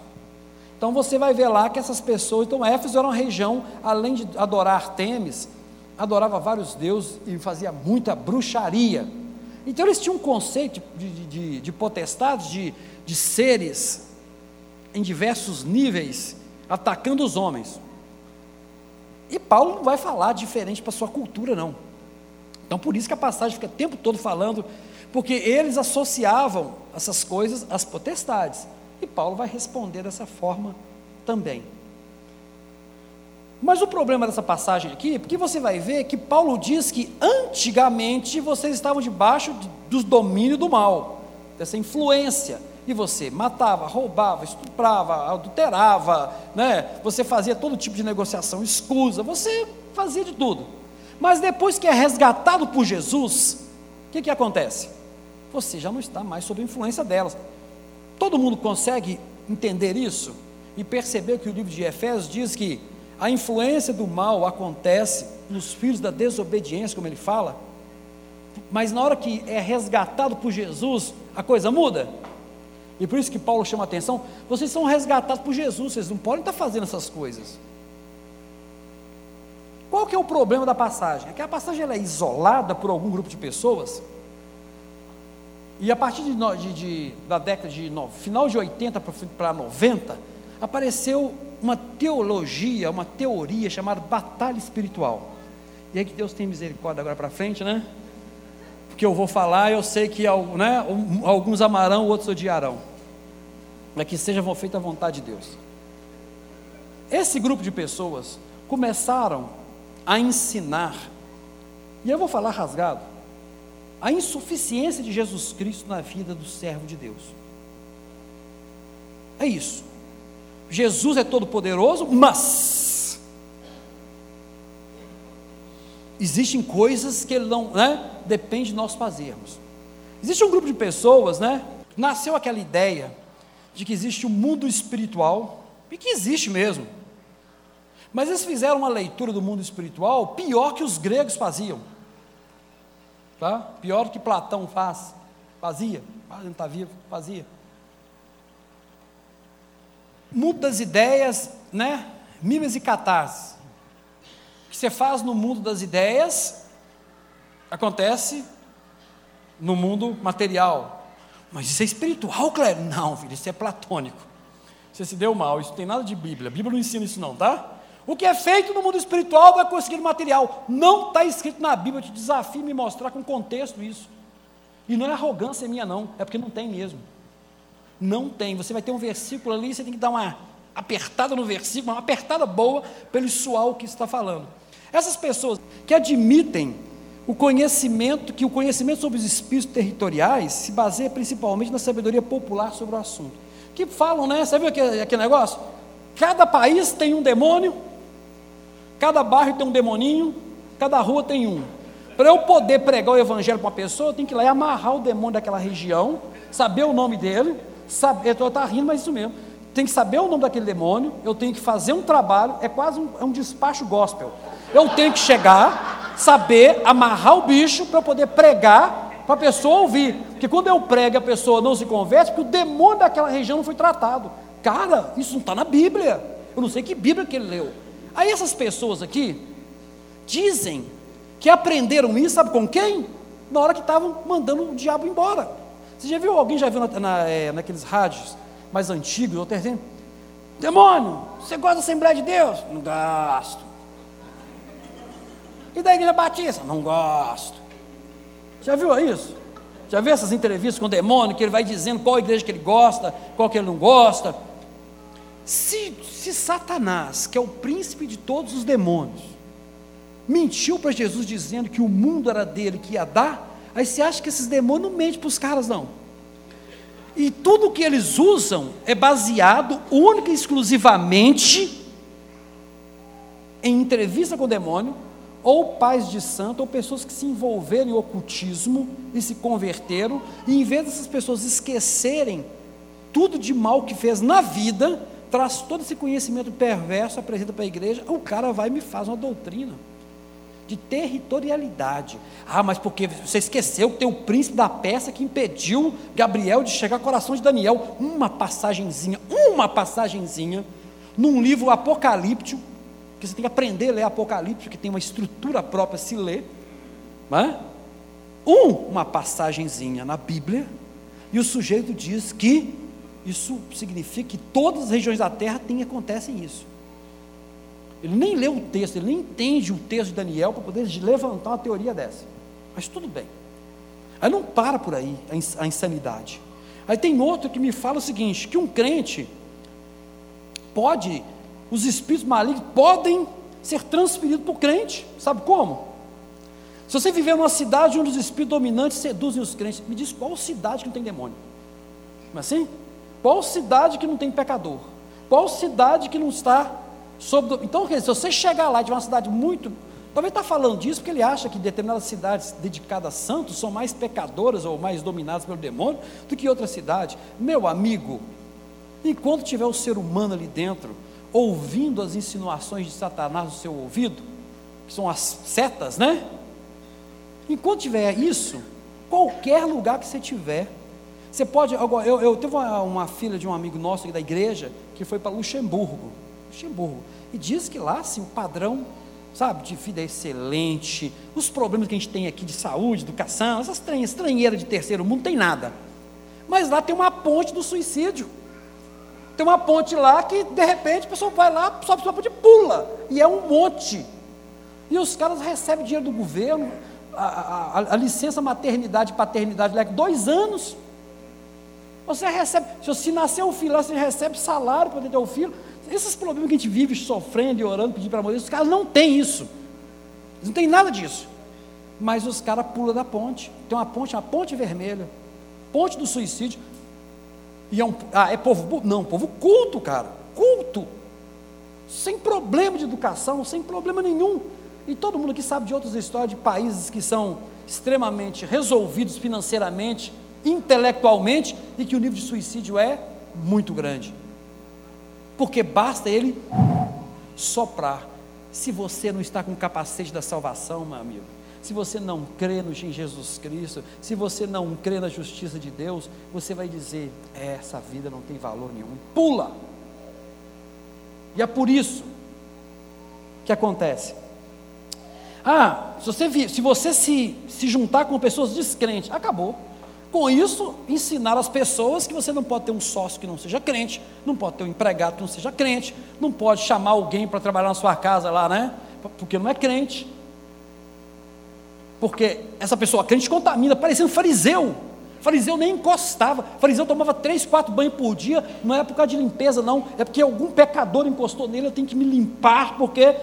Então você vai ver lá que essas pessoas, então Éfeso era uma região, além de adorar Temes, adorava vários deuses e fazia muita bruxaria. Então eles tinham um conceito de, de, de potestades, de, de seres em diversos níveis, atacando os homens. E Paulo não vai falar diferente para sua cultura, não. Então por isso que a passagem fica o tempo todo falando, porque eles associavam essas coisas às potestades. E Paulo vai responder dessa forma também. Mas o problema dessa passagem aqui, porque você vai ver que Paulo diz que antigamente vocês estavam debaixo de, dos domínios do mal, dessa influência, e você matava, roubava, estuprava, adulterava, né? você fazia todo tipo de negociação escusa, você fazia de tudo. Mas depois que é resgatado por Jesus, o que, que acontece? Você já não está mais sob a influência delas. Todo mundo consegue entender isso e perceber que o livro de Efésios diz que a influência do mal acontece nos filhos da desobediência, como ele fala, mas na hora que é resgatado por Jesus, a coisa muda. E por isso que Paulo chama a atenção: vocês são resgatados por Jesus, vocês não podem estar fazendo essas coisas. Qual que é o problema da passagem? É que a passagem é isolada por algum grupo de pessoas e a partir de, de, de da década de final de 80 para 90, apareceu uma teologia, uma teoria chamada batalha espiritual. E aí que Deus tem misericórdia agora para frente, né? Porque eu vou falar, eu sei que né, alguns amarão, outros odiarão. Mas que seja feita a vontade de Deus. Esse grupo de pessoas começaram a ensinar, e eu vou falar rasgado, a insuficiência de Jesus Cristo na vida do servo de Deus. É isso. Jesus é todo poderoso, mas existem coisas que ele não, né? Depende de nós fazermos. Existe um grupo de pessoas, né? Nasceu aquela ideia de que existe um mundo espiritual, e que existe mesmo. Mas eles fizeram uma leitura do mundo espiritual pior que os gregos faziam. Tá? Pior que Platão faz, fazia, ah, não está vivo, fazia. Mundo das ideias, né? Mimes e catarse. O que você faz no mundo das ideias acontece no mundo material. Mas isso é espiritual, Cléber? Não, filho, isso é platônico. Você se deu mal, isso tem nada de Bíblia. A Bíblia não ensina isso, não, tá? O que é feito no mundo espiritual vai conseguir no material. Não está escrito na Bíblia. Eu te desafio a me mostrar com contexto isso. E não é arrogância minha, não. É porque não tem mesmo. Não tem. Você vai ter um versículo ali, você tem que dar uma apertada no versículo, uma apertada boa, para ele suar o que está falando. Essas pessoas que admitem o conhecimento, que o conhecimento sobre os espíritos territoriais se baseia principalmente na sabedoria popular sobre o assunto. Que falam, né? Você viu aquele, aquele negócio? Cada país tem um demônio, cada bairro tem um demoninho, cada rua tem um. Para eu poder pregar o evangelho para uma pessoa, eu tenho que ir lá e amarrar o demônio daquela região, saber o nome dele, eu tá rindo, mas isso mesmo. Tem que saber o nome daquele demônio, eu tenho que fazer um trabalho, é quase um, é um despacho gospel. Eu tenho que chegar, saber, amarrar o bicho para poder pregar para a pessoa ouvir. Porque quando eu prego a pessoa não se converte, porque o demônio daquela região não foi tratado. Cara, isso não está na Bíblia. Eu não sei que Bíblia que ele leu. Aí essas pessoas aqui dizem que aprenderam isso, sabe com quem? Na hora que estavam mandando o diabo embora. Você já viu, alguém já viu na, na, é, naqueles rádios mais antigos, ou terceiro? Demônio, você gosta da Assembleia de Deus? Não gosto. E da Igreja Batista? Não gosto. Já viu isso? Já viu essas entrevistas com o demônio, que ele vai dizendo qual igreja que ele gosta, qual que ele não gosta? Se, se Satanás, que é o príncipe de todos os demônios, mentiu para Jesus dizendo que o mundo era dele, que ia dar, aí você acha que esses demônios não mentem para os caras, não. E tudo que eles usam é baseado única e exclusivamente em entrevista com o demônio, ou pais de santo, ou pessoas que se envolveram em ocultismo e se converteram, e em vez dessas pessoas esquecerem tudo de mal que fez na vida, traz todo esse conhecimento perverso, apresenta para a igreja, o cara vai e me faz uma doutrina de territorialidade. Ah, mas porque você esqueceu que tem o príncipe da peça que impediu Gabriel de chegar ao coração de Daniel. Uma passagenzinha, uma passagenzinha, num livro apocalíptico, que você tem que aprender a ler Apocalipse, que tem uma estrutura própria se ler. Né? Um, uma passagenzinha na Bíblia, e o sujeito diz que isso significa que todas as regiões da terra tem acontecem isso. Ele nem lê o texto, ele nem entende o texto de Daniel para poder levantar uma teoria dessa. Mas tudo bem. Aí não para por aí a insanidade. Aí tem outro que me fala o seguinte: que um crente pode os espíritos malignos podem ser transferidos para o crente. Sabe como? Se você viver numa cidade onde os espíritos dominantes seduzem os crentes, me diz qual cidade que não tem demônio? Não é assim? Qual cidade que não tem pecador? Qual cidade que não está sob. Então, se você chegar lá de uma cidade muito. Talvez está falando disso porque ele acha que determinadas cidades dedicadas a santos são mais pecadoras ou mais dominadas pelo demônio do que outras cidades. Meu amigo, enquanto tiver o ser humano ali dentro, ouvindo as insinuações de Satanás no seu ouvido, que são as setas, né? Enquanto tiver isso, qualquer lugar que você tiver, você pode. Agora, eu, eu teve uma, uma, filha de um amigo nosso aqui da igreja que foi para Luxemburgo, Luxemburgo, e diz que lá, assim, o padrão, sabe, de vida é excelente, os problemas que a gente tem aqui de saúde, educação, essas estranheiras de terceiro mundo, tem nada. Mas lá tem uma ponte do suicídio. Tem uma ponte lá que, de repente, a pessoa vai lá, sobe a ponte e pula. E é um monte. E os caras recebem dinheiro do governo, a, a, a licença maternidade paternidade dois anos. Você recebe, se nascer um filho você recebe salário para ter o filho. Esses problemas que a gente vive sofrendo e orando, pedindo para morrer, os caras não têm isso. Não tem nada disso. Mas os caras pulam da ponte. Tem uma ponte, uma ponte vermelha. Ponte do suicídio. E é um, ah, é povo, não, povo culto, cara, culto, sem problema de educação, sem problema nenhum. E todo mundo aqui sabe de outras histórias de países que são extremamente resolvidos financeiramente, intelectualmente, e que o nível de suicídio é muito grande. Porque basta ele soprar. Se você não está com o capacete da salvação, meu amigo, se você não crê no em Jesus Cristo, se você não crê na justiça de Deus, você vai dizer: é, essa vida não tem valor nenhum. Pula! E é por isso que acontece. Ah, se você, se, você se, se juntar com pessoas descrentes, acabou. Com isso, ensinar as pessoas que você não pode ter um sócio que não seja crente, não pode ter um empregado que não seja crente, não pode chamar alguém para trabalhar na sua casa lá, né? Porque não é crente. Porque essa pessoa crente contamina, parecendo fariseu. Fariseu nem encostava. Fariseu tomava três, quatro banhos por dia. Não é por causa de limpeza, não. É porque algum pecador encostou nele. Eu tenho que me limpar, porque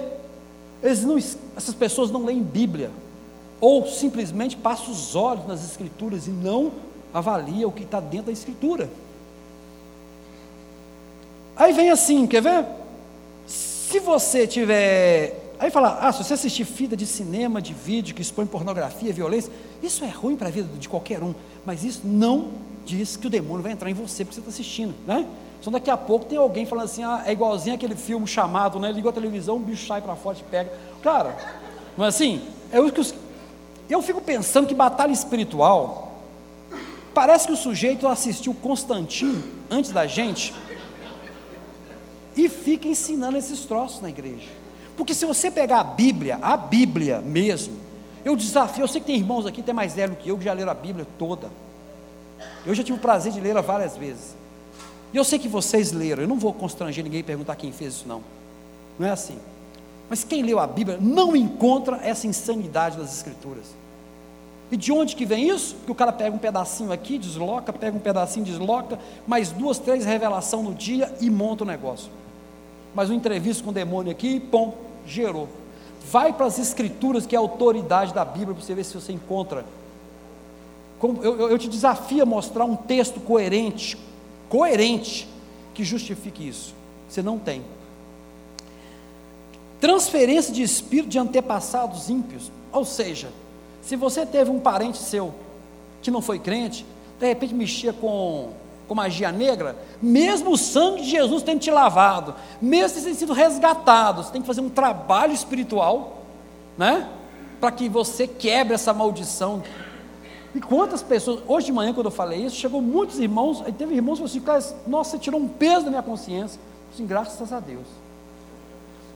não, essas pessoas não leem Bíblia ou simplesmente passa os olhos nas escrituras e não avalia o que está dentro da escritura. Aí vem assim, quer ver? Se você tiver. Aí fala, ah, se você assistir fita de cinema, de vídeo que expõe pornografia, violência, isso é ruim para a vida de qualquer um, mas isso não diz que o demônio vai entrar em você porque você está assistindo, né? Então daqui a pouco tem alguém falando assim, ah, é igualzinho aquele filme chamado, né? Ligou a televisão, o bicho sai para fora e pega. Cara, não é assim? É o que os, eu fico pensando que batalha espiritual, parece que o sujeito assistiu Constantino antes da gente e fica ensinando esses troços na igreja. Porque se você pegar a Bíblia, a Bíblia mesmo, eu desafio, eu sei que tem irmãos aqui, tem mais velho que eu, que já leram a Bíblia toda. Eu já tive o prazer de lê-la várias vezes. E eu sei que vocês leram, eu não vou constranger ninguém e perguntar quem fez isso, não. Não é assim. Mas quem leu a Bíblia não encontra essa insanidade das Escrituras. E de onde que vem isso? Que o cara pega um pedacinho aqui, desloca, pega um pedacinho, desloca, mais duas, três revelações no dia e monta o negócio. Mais uma entrevista com o demônio aqui, pum, gerou. Vai para as escrituras, que é a autoridade da Bíblia, para você ver se você encontra. Eu, eu te desafio a mostrar um texto coerente, coerente, que justifique isso. Você não tem. Transferência de espírito de antepassados ímpios, ou seja, se você teve um parente seu que não foi crente, de repente mexia com, com magia negra, mesmo o sangue de Jesus tendo te lavado, mesmo tendo sido resgatado, você tem que fazer um trabalho espiritual, né? Para que você quebre essa maldição. E quantas pessoas, hoje de manhã, quando eu falei isso, chegou muitos irmãos, aí teve irmãos que falaram assim, nossa, você tirou um peso da minha consciência. Assim, graças a Deus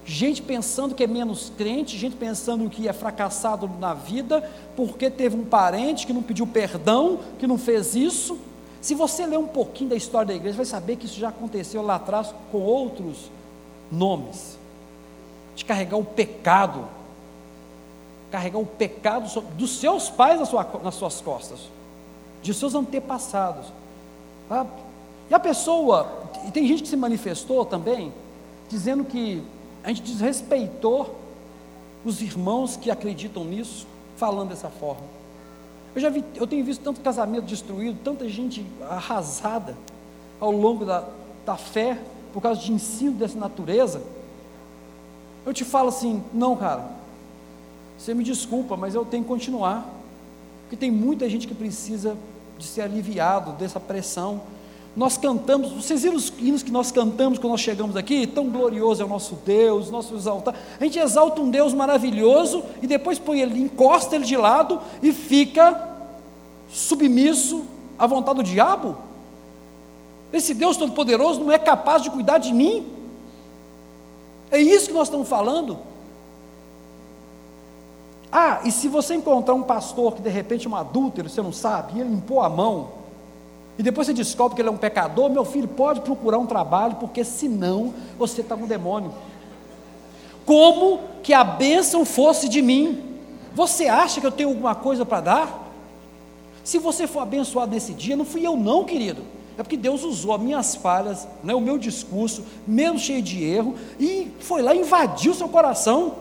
gente pensando que é menos crente, gente pensando que é fracassado na vida, porque teve um parente que não pediu perdão, que não fez isso. Se você ler um pouquinho da história da igreja, vai saber que isso já aconteceu lá atrás com outros nomes. De carregar o pecado, carregar o pecado dos seus pais nas, sua, nas suas costas, de seus antepassados. Ah, e a pessoa, e tem gente que se manifestou também, dizendo que a gente desrespeitou os irmãos que acreditam nisso, falando dessa forma. Eu já vi, eu tenho visto tanto casamento destruído, tanta gente arrasada ao longo da, da fé, por causa de ensino dessa natureza. Eu te falo assim, não, cara, você me desculpa, mas eu tenho que continuar, porque tem muita gente que precisa de ser aliviado dessa pressão, nós cantamos, vocês viram os hinos que nós cantamos quando nós chegamos aqui? Tão glorioso é o nosso Deus, nosso exaltar. A gente exalta um Deus maravilhoso e depois põe ele, encosta ele de lado e fica submisso à vontade do diabo? Esse Deus Todo-Poderoso não é capaz de cuidar de mim? É isso que nós estamos falando. Ah, e se você encontrar um pastor que de repente é um adúltero, você não sabe, e ele limpou a mão, e depois você descobre que ele é um pecador, meu filho, pode procurar um trabalho, porque senão você está com um demônio. Como que a bênção fosse de mim? Você acha que eu tenho alguma coisa para dar? Se você for abençoado nesse dia, não fui eu não, querido. É porque Deus usou as minhas falhas, né, o meu discurso, mesmo cheio de erro, e foi lá e invadiu seu coração.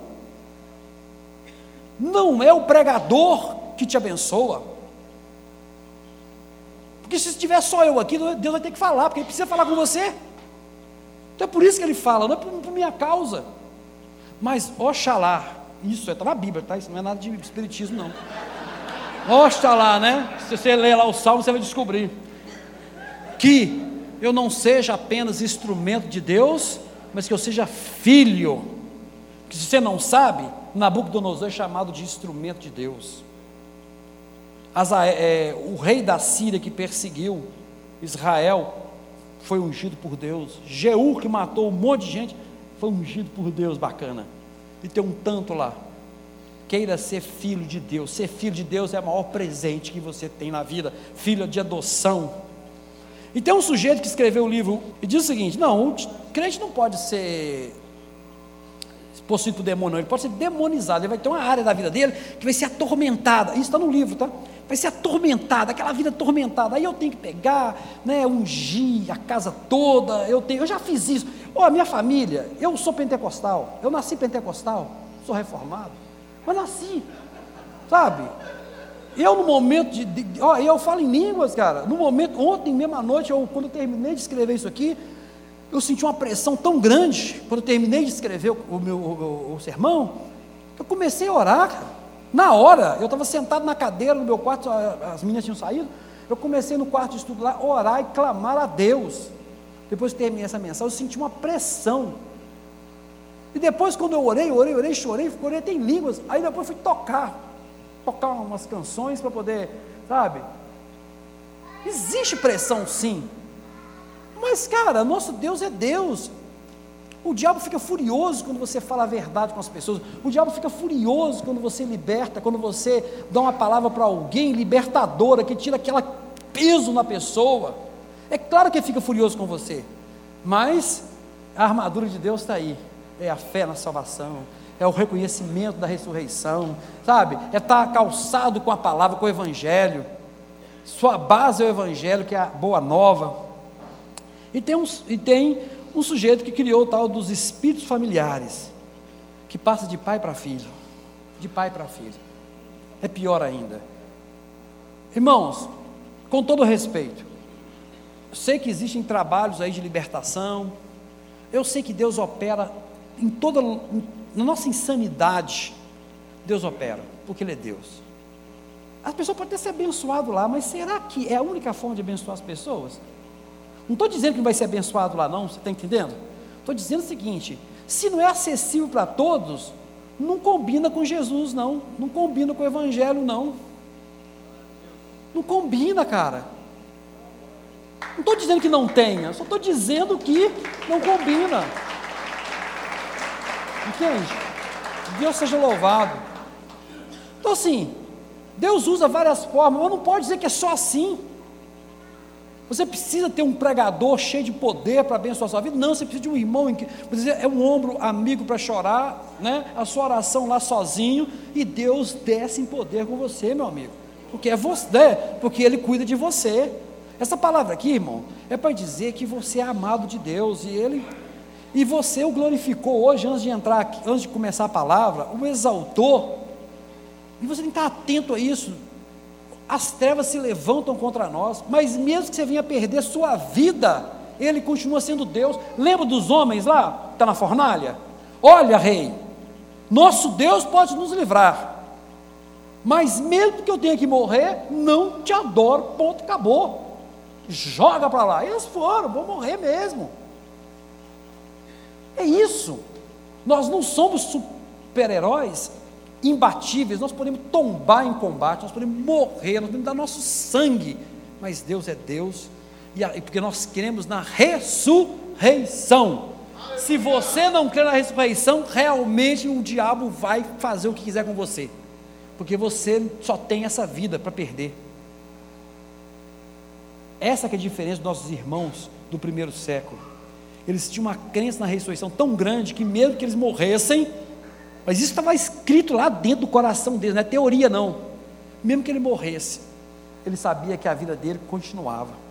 Não é o pregador que te abençoa. Porque se tiver só eu aqui, Deus vai ter que falar, porque ele precisa falar com você. Então é por isso que ele fala, não é por, por minha causa. Mas, oxalá, isso está na Bíblia, tá? Isso não é nada de espiritismo, não. Oxalá, né? Se você ler lá o salmo, você vai descobrir que eu não seja apenas instrumento de Deus, mas que eu seja filho. Que se você não sabe, Nabucodonosor é chamado de instrumento de Deus. Asa, é, o rei da Síria que perseguiu Israel foi ungido por Deus. Jeú, que matou um monte de gente, foi ungido por Deus, bacana. E tem um tanto lá. Queira ser filho de Deus. Ser filho de Deus é o maior presente que você tem na vida. Filho de adoção. E tem um sujeito que escreveu o um livro e diz o seguinte: não, o crente não pode ser possuído por demônio, ele pode ser demonizado. Ele vai ter uma área da vida dele que vai ser atormentada. Isso está no livro, tá? Vai ser atormentada, aquela vida atormentada. Aí eu tenho que pegar, né, ungir a casa toda. Eu tenho, eu já fiz isso. Ó, oh, a minha família, eu sou pentecostal, eu nasci pentecostal, sou reformado, mas nasci, sabe? Eu no momento de, de ó, eu falo em línguas, cara. No momento, ontem mesmo à noite, eu, quando eu terminei de escrever isso aqui, eu senti uma pressão tão grande quando eu terminei de escrever o, o meu o, o, sermão, eu comecei a orar, cara. Na hora, eu estava sentado na cadeira no meu quarto, as meninas tinham saído, eu comecei no quarto de estudo lá, orar e clamar a Deus. Depois que terminei essa mensagem, eu senti uma pressão. E depois, quando eu orei, orei, orei, chorei, orei até em línguas, aí depois fui tocar, tocar umas canções para poder, sabe? Existe pressão sim. Mas, cara, nosso Deus é Deus. O diabo fica furioso quando você fala a verdade com as pessoas. O diabo fica furioso quando você liberta, quando você dá uma palavra para alguém libertadora, que tira aquele peso na pessoa. É claro que ele fica furioso com você, mas a armadura de Deus está aí. É a fé na salvação, é o reconhecimento da ressurreição, sabe? É estar tá calçado com a palavra, com o Evangelho. Sua base é o Evangelho, que é a boa nova. E tem, uns, e tem um sujeito que criou o tal dos espíritos familiares, que passa de pai para filho, de pai para filho. É pior ainda. Irmãos, com todo respeito, sei que existem trabalhos aí de libertação, eu sei que Deus opera em toda, na nossa insanidade, Deus opera, porque Ele é Deus. As pessoas podem até ser abençoado lá, mas será que é a única forma de abençoar as pessoas? Não estou dizendo que não vai ser abençoado lá, não, você está entendendo? Estou dizendo o seguinte: se não é acessível para todos, não combina com Jesus, não. Não combina com o Evangelho, não. Não combina, cara. Não estou dizendo que não tenha, só estou dizendo que não combina. Entende? Deus seja louvado. Então, assim, Deus usa várias formas, mas não pode dizer que é só assim. Você precisa ter um pregador cheio de poder para abençoar a sua vida? Não, você precisa de um irmão em que você é um ombro amigo para chorar, né? A sua oração lá sozinho e Deus desce em poder com você, meu amigo. Porque é você, né? porque ele cuida de você. Essa palavra aqui, irmão, é para dizer que você é amado de Deus e ele e você o glorificou hoje antes de entrar, aqui, antes de começar a palavra, o exaltou. E você tem que estar atento a isso as trevas se levantam contra nós, mas mesmo que você venha perder sua vida, Ele continua sendo Deus. Lembra dos homens lá, está na fornalha? Olha, rei, nosso Deus pode nos livrar, mas mesmo que eu tenha que morrer, não te adoro, ponto, acabou. Joga para lá. Eles foram, vão morrer mesmo. É isso. Nós não somos super-heróis, imbatíveis, nós podemos tombar em combate, nós podemos morrer, nós podemos dar nosso sangue, mas Deus é Deus, e porque nós queremos na ressurreição. Se você não crê na ressurreição, realmente o diabo vai fazer o que quiser com você, porque você só tem essa vida para perder. Essa que é a diferença dos nossos irmãos do primeiro século. Eles tinham uma crença na ressurreição tão grande que mesmo que eles morressem, mas isso estava escrito lá dentro do coração dele, não é teoria não. Mesmo que ele morresse, ele sabia que a vida dele continuava.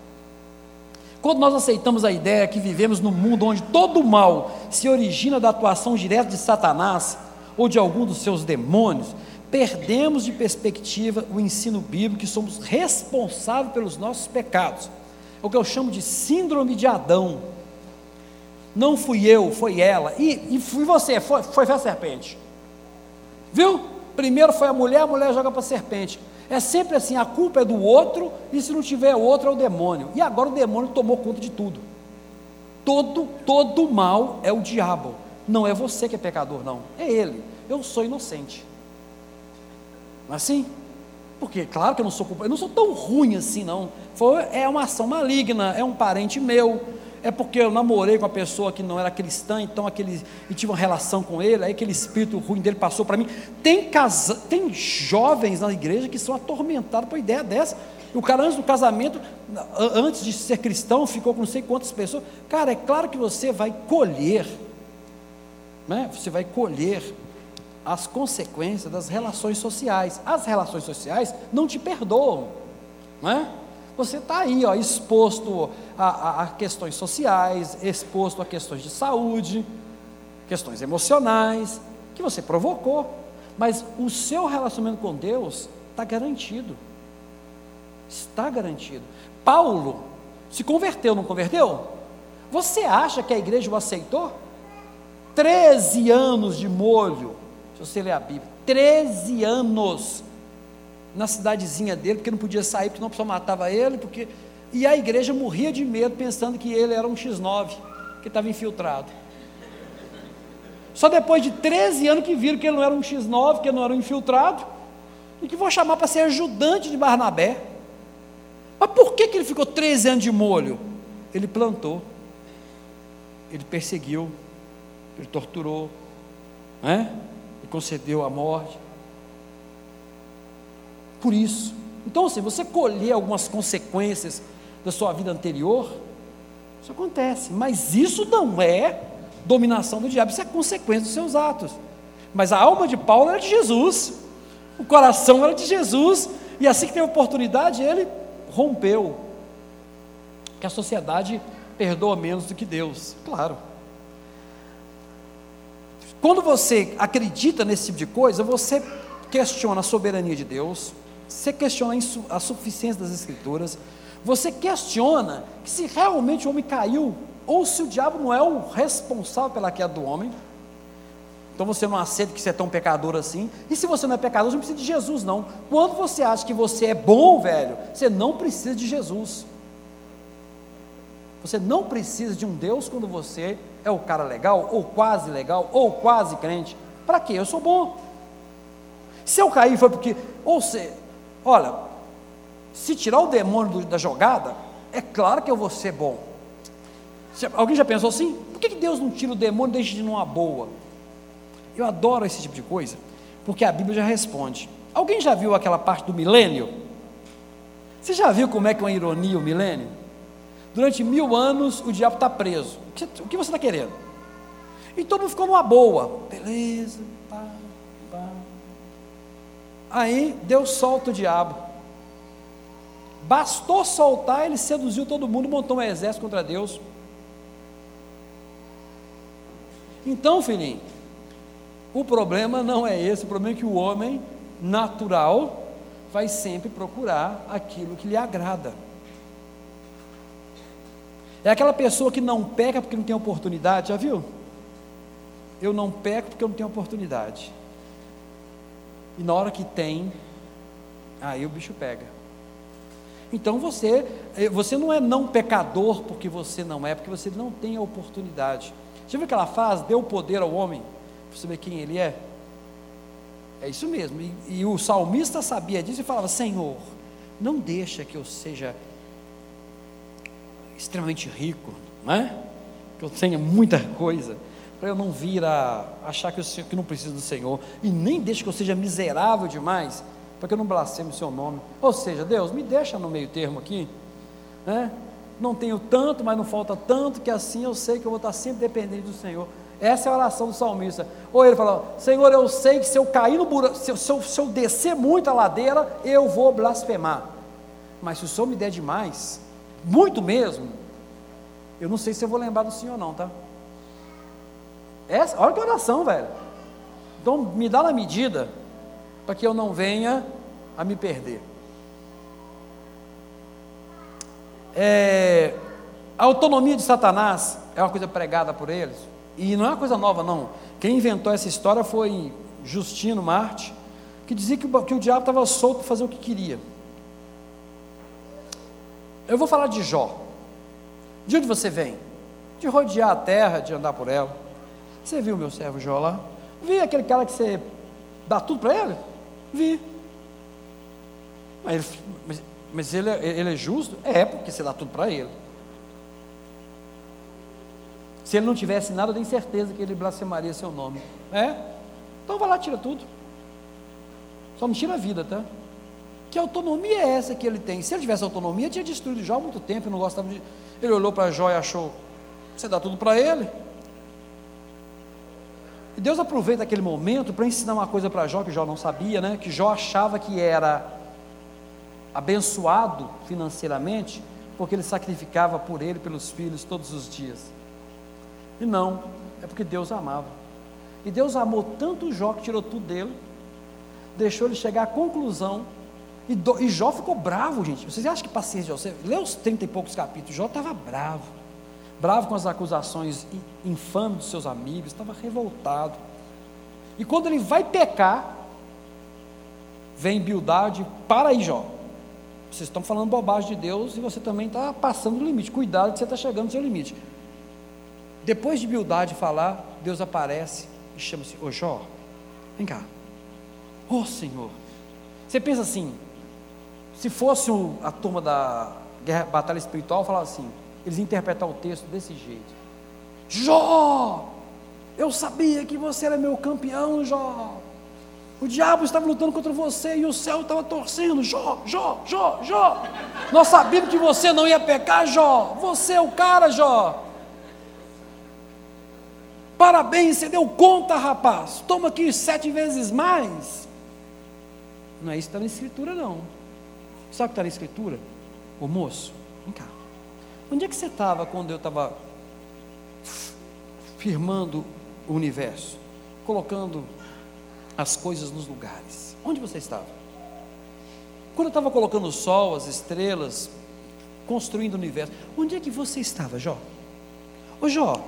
Quando nós aceitamos a ideia que vivemos num mundo onde todo o mal se origina da atuação direta de Satanás ou de algum dos seus demônios, perdemos de perspectiva o ensino bíblico que somos responsáveis pelos nossos pecados. É o que eu chamo de síndrome de Adão. Não fui eu, foi ela. E, e fui você, foi, foi a serpente. Viu? Primeiro foi a mulher, a mulher joga para a serpente. É sempre assim, a culpa é do outro, e se não tiver outro é o demônio. E agora o demônio tomou conta de tudo. Todo, todo mal é o diabo. Não é você que é pecador, não. É ele. Eu sou inocente. Não é assim? Porque, claro que eu não sou culpado, eu não sou tão ruim assim, não. Foi, é uma ação maligna, é um parente meu, é porque eu namorei com uma pessoa que não era cristã, então aquele, e tive uma relação com ele, aí aquele espírito ruim dele passou para mim. Tem, casa, tem jovens na igreja que são atormentados por ideia dessa. O cara, antes do casamento, antes de ser cristão, ficou com não sei quantas pessoas. Cara, é claro que você vai colher, né? você vai colher as consequências das relações sociais. As relações sociais não te perdoam, não é? Você está aí, ó, exposto a, a, a, questões sociais, exposto a questões de saúde, questões emocionais, que você provocou, mas o seu relacionamento com Deus está garantido. Está garantido. Paulo se converteu, não converteu? Você acha que a igreja o aceitou? 13 anos de molho, se você ler a Bíblia, 13 anos na cidadezinha dele, porque não podia sair, porque não pessoa matava ele, porque e a igreja morria de medo, pensando que ele era um X9, que estava infiltrado. Só depois de 13 anos que viram que ele não era um X9, que ele não era um infiltrado, e que vou chamar para ser ajudante de Barnabé. Mas por que, que ele ficou 13 anos de molho? Ele plantou, ele perseguiu, ele torturou, né? ele concedeu a morte por isso. Então, se você colher algumas consequências da sua vida anterior, isso acontece, mas isso não é dominação do diabo, isso é consequência dos seus atos. Mas a alma de Paulo era de Jesus, o coração era de Jesus, e assim que teve oportunidade, ele rompeu. Que a sociedade perdoa menos do que Deus, claro. Quando você acredita nesse tipo de coisa, você questiona a soberania de Deus, você questiona a suficiência das Escrituras, você questiona que se realmente o homem caiu, ou se o diabo não é o responsável pela queda do homem. Então você não aceita que você é tão pecador assim. E se você não é pecador, você não precisa de Jesus, não. Quando você acha que você é bom, velho, você não precisa de Jesus. Você não precisa de um Deus quando você é o cara legal, ou quase legal, ou quase crente. Para quê? Eu sou bom. Se eu cair foi porque, ou seja, Olha, se tirar o demônio da jogada, é claro que eu vou ser bom. Alguém já pensou assim? Por que Deus não tira o demônio e deixa de numa boa? Eu adoro esse tipo de coisa, porque a Bíblia já responde. Alguém já viu aquela parte do milênio? Você já viu como é que é uma ironia o milênio? Durante mil anos o diabo está preso. O que você está querendo? E todo mundo ficou numa boa. Beleza. Aí Deus solta o diabo. Bastou soltar, ele seduziu todo mundo, montou um exército contra Deus. Então, filhinho, o problema não é esse, o problema é que o homem natural vai sempre procurar aquilo que lhe agrada. É aquela pessoa que não peca porque não tem oportunidade, já viu? Eu não peco porque eu não tenho oportunidade. E na hora que tem, aí o bicho pega. Então você, eh, você não é não pecador porque você não é, porque você não tem a oportunidade. Já viu que ela faz? Deu poder ao homem, para saber quem ele é. É isso mesmo. E, e o salmista sabia disso e falava: Senhor, não deixa que eu seja extremamente rico, não é? Que eu tenha muita coisa para eu não vir a achar que, eu, que não preciso do Senhor, e nem deixe que eu seja miserável demais, para que eu não blasfeme o seu nome. Ou seja, Deus, me deixa no meio termo aqui, né? não tenho tanto, mas não falta tanto, que assim eu sei que eu vou estar sempre dependente do Senhor. Essa é a oração do salmista. Ou ele fala: Senhor, eu sei que se eu cair no buraco, se, se, eu, se eu descer muito a ladeira, eu vou blasfemar. Mas se o Senhor me der demais, muito mesmo, eu não sei se eu vou lembrar do Senhor, não, tá? Essa, olha que oração, velho. Então, me dá na medida. para que eu não venha a me perder. É, a autonomia de Satanás é uma coisa pregada por eles, e não é uma coisa nova, não. Quem inventou essa história foi Justino Marte, que dizia que o, que o diabo estava solto para fazer o que queria. Eu vou falar de Jó. De onde você vem? De rodear a terra, de andar por ela. Você viu meu servo Jó lá? Vi aquele cara que você dá tudo para ele? Vi. Mas, ele, mas, mas ele, é, ele é justo? É, porque você dá tudo para ele. Se ele não tivesse nada, eu tenho certeza que ele blasfemaria seu nome. É? Então vai lá, tira tudo. Só não tira a vida, tá? Que autonomia é essa que ele tem? Se ele tivesse autonomia, tinha destruído Jó há muito tempo, não gostava de. Ele olhou para Jó e achou: você dá tudo para ele. Deus aproveita aquele momento para ensinar uma coisa para Jó que Jó não sabia, né? Que Jó achava que era abençoado financeiramente, porque ele sacrificava por ele, pelos filhos, todos os dias. E não, é porque Deus amava. E Deus amou tanto Jó que tirou tudo dele, deixou ele chegar à conclusão e, do, e Jó ficou bravo, gente. Vocês acham que paciência de Jó? Você lê os trinta e poucos capítulos, Jó estava bravo. Bravo com as acusações infames dos seus amigos, estava revoltado. E quando ele vai pecar, vem Bildade, para aí, Jó. Vocês estão falando bobagem de Deus e você também está passando do limite. Cuidado que você está chegando no seu limite. Depois de Bildade falar, Deus aparece e chama-se, ô Jó, vem cá. Ô oh, Senhor. Você pensa assim, se fosse a turma da guerra, batalha espiritual, falava assim, eles interpretar o texto desse jeito. Jó, eu sabia que você era meu campeão, Jó. O diabo estava lutando contra você e o céu estava torcendo. Jó, Jó, Jó, Jó. Nós sabíamos que você não ia pecar, Jó. Você é o cara, Jó. Parabéns, você deu conta, rapaz. Toma aqui sete vezes mais. Não é isso que está na escritura, não. Sabe o que está na escritura? Ô moço, vem cá. Onde é que você estava quando eu estava firmando o universo? Colocando as coisas nos lugares. Onde você estava? Quando eu estava colocando o sol, as estrelas, construindo o universo, onde é que você estava, Jó? Ô Jó,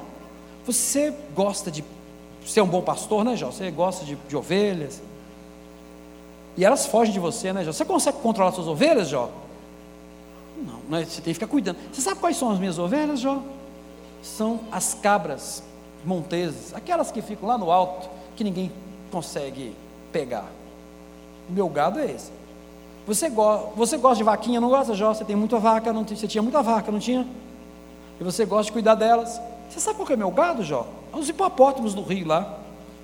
você gosta de ser um bom pastor, né, Jó? Você gosta de, de ovelhas, e elas fogem de você, né, Jó? Você consegue controlar suas ovelhas, Jó? Né? você tem que ficar cuidando. Você sabe quais são as minhas ovelhas, Jó? São as cabras monteses, aquelas que ficam lá no alto, que ninguém consegue pegar. O meu gado é esse. Você, go você gosta de vaquinha, não gosta, Jó? Você tem muita vaca, não você tinha muita vaca, não tinha? E você gosta de cuidar delas. Você sabe qual que é meu gado, Jó? Os hipopótamos do rio lá.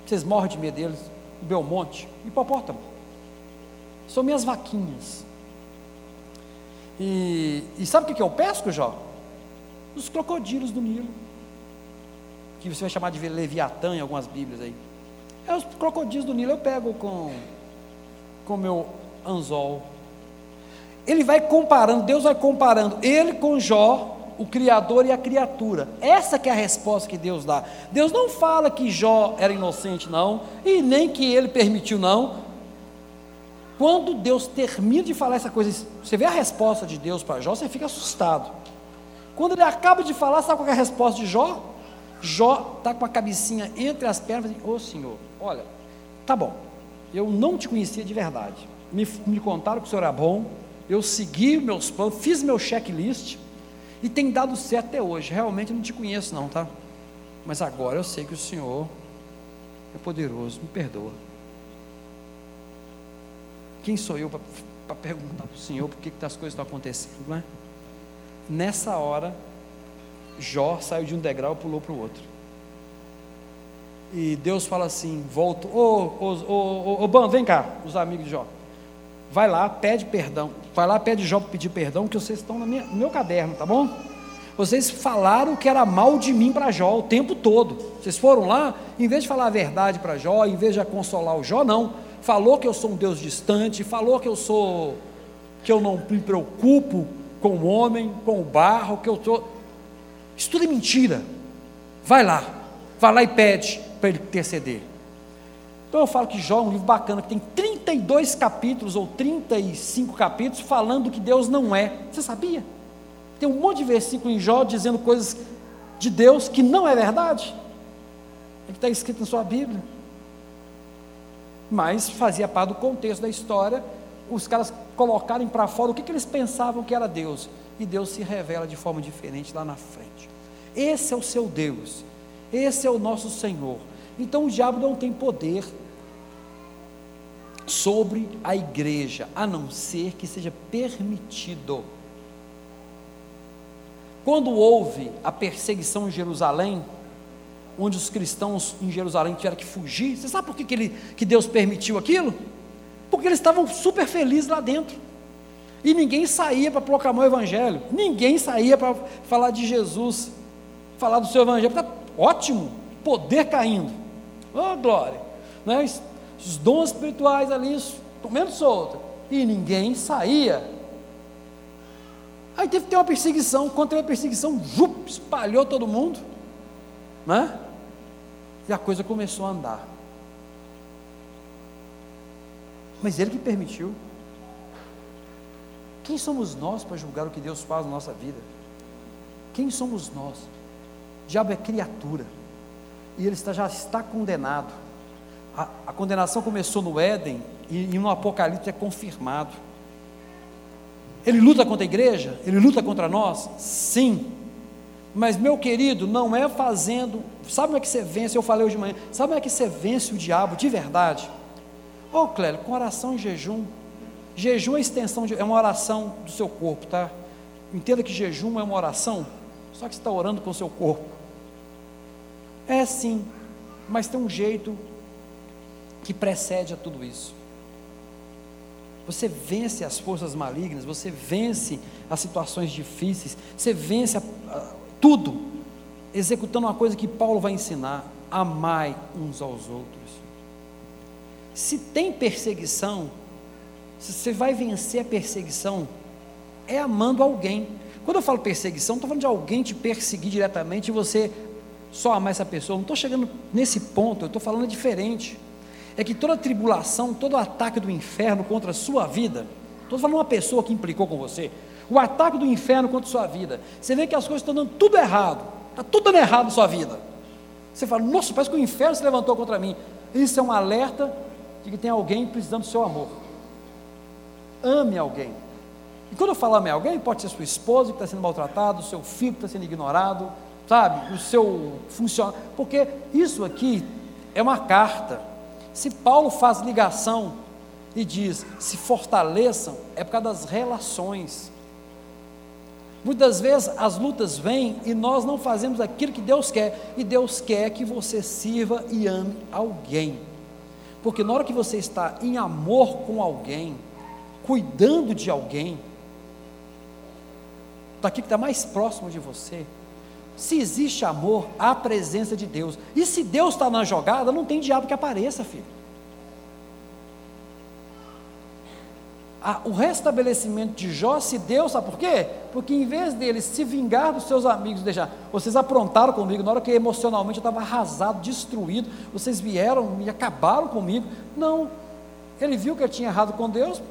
Vocês morrem de medo deles. O Belmonte, hipopótamo são minhas vaquinhas. E, e sabe o que eu pesco, Jó? Os crocodilos do Nilo. Que você vai chamar de Leviatã em algumas Bíblias aí. É os crocodilos do Nilo eu pego com com meu anzol. Ele vai comparando, Deus vai comparando ele com Jó, o criador e a criatura. Essa que é a resposta que Deus dá. Deus não fala que Jó era inocente não, e nem que ele permitiu não. Quando Deus termina de falar essa coisa, você vê a resposta de Deus para Jó, você fica assustado. Quando ele acaba de falar, sabe qual é a resposta de Jó? Jó está com a cabecinha entre as pernas e ô oh, Senhor, olha, tá bom, eu não te conhecia de verdade. Me, me contaram que o Senhor era bom, eu segui meus planos, fiz meu checklist e tem dado certo até hoje. Realmente não te conheço, não, tá? Mas agora eu sei que o Senhor é poderoso, me perdoa. Quem sou eu para perguntar para o Senhor por que, que as coisas estão acontecendo, não é? Nessa hora, Jó saiu de um degrau e pulou para o outro. E Deus fala assim: volta, ô, ô, Ban, vem cá, os amigos de Jó. Vai lá, pede perdão. Vai lá, pede Jó para pedir perdão, que vocês estão no meu caderno, tá bom? Vocês falaram que era mal de mim para Jó o tempo todo. Vocês foram lá, em vez de falar a verdade para Jó, em vez de consolar o Jó, não falou que eu sou um Deus distante, falou que eu sou que eu não me preocupo com o homem, com o barro, que eu sou. Isso tudo é mentira. Vai lá, vai lá e pede para ele interceder. Então eu falo que Jó é um livro bacana, que tem 32 capítulos ou 35 capítulos falando que Deus não é. Você sabia? Tem um monte de versículo em Jó dizendo coisas de Deus que não é verdade. É que está escrito na sua Bíblia. Mas fazia parte do contexto da história, os caras colocarem para fora o que, que eles pensavam que era Deus. E Deus se revela de forma diferente lá na frente. Esse é o seu Deus. Esse é o nosso Senhor. Então o diabo não tem poder sobre a igreja, a não ser que seja permitido. Quando houve a perseguição em Jerusalém, onde os cristãos em Jerusalém tiveram que fugir, você sabe por que, que, ele, que Deus permitiu aquilo? Porque eles estavam super felizes lá dentro. E ninguém saía para proclamar o Evangelho, ninguém saía para falar de Jesus, falar do seu Evangelho. Está ótimo, poder caindo. Oh, glória! Né? Os dons espirituais ali comendo solta. E ninguém saía. Aí teve que ter uma perseguição. Teve a perseguição, jup, espalhou todo mundo. Né? E a coisa começou a andar. Mas ele que permitiu. Quem somos nós para julgar o que Deus faz na nossa vida? Quem somos nós? O diabo é criatura. E ele está, já está condenado. A, a condenação começou no Éden e, e no Apocalipse é confirmado. Ele luta contra a igreja? Ele luta contra nós? Sim. Mas, meu querido, não é fazendo. Sabe como é que você vence? Eu falei hoje de manhã. Sabe como é que você vence o diabo de verdade? Ô, oh, Clélio, com oração e jejum. Jejum é extensão, de, é uma oração do seu corpo, tá? Entenda que jejum é uma oração, só que você está orando com o seu corpo. É sim, mas tem um jeito que precede a tudo isso. Você vence as forças malignas, você vence as situações difíceis, você vence a, a, tudo, executando uma coisa que Paulo vai ensinar: amai uns aos outros. Se tem perseguição, se você vai vencer a perseguição, é amando alguém. Quando eu falo perseguição, estou falando de alguém te perseguir diretamente e você só amar essa pessoa. Não estou chegando nesse ponto, eu estou falando diferente é que toda tribulação, todo ataque do inferno contra a sua vida, estou falando uma pessoa que implicou com você, o ataque do inferno contra sua vida, você vê que as coisas estão dando tudo errado, está tudo dando errado na sua vida. Você fala, nossa, parece que o inferno se levantou contra mim. Isso é um alerta de que tem alguém precisando do seu amor. Ame alguém. E quando eu falo ame alguém, pode ser sua esposa que está sendo maltratado, seu filho que está sendo ignorado, sabe, o seu funcionário, porque isso aqui é uma carta se Paulo faz ligação e diz se fortaleçam, é por causa das relações. Muitas vezes as lutas vêm e nós não fazemos aquilo que Deus quer, e Deus quer que você sirva e ame alguém. Porque na hora que você está em amor com alguém, cuidando de alguém, daquilo que está mais próximo de você, se existe amor, há presença de Deus. E se Deus está na jogada, não tem diabo que apareça, filho. Ah, o restabelecimento de Jó se deu, sabe por quê? Porque em vez dele se vingar dos seus amigos, deixar, vocês aprontaram comigo, na hora que emocionalmente eu estava arrasado, destruído, vocês vieram e acabaram comigo. Não, ele viu que eu tinha errado com Deus,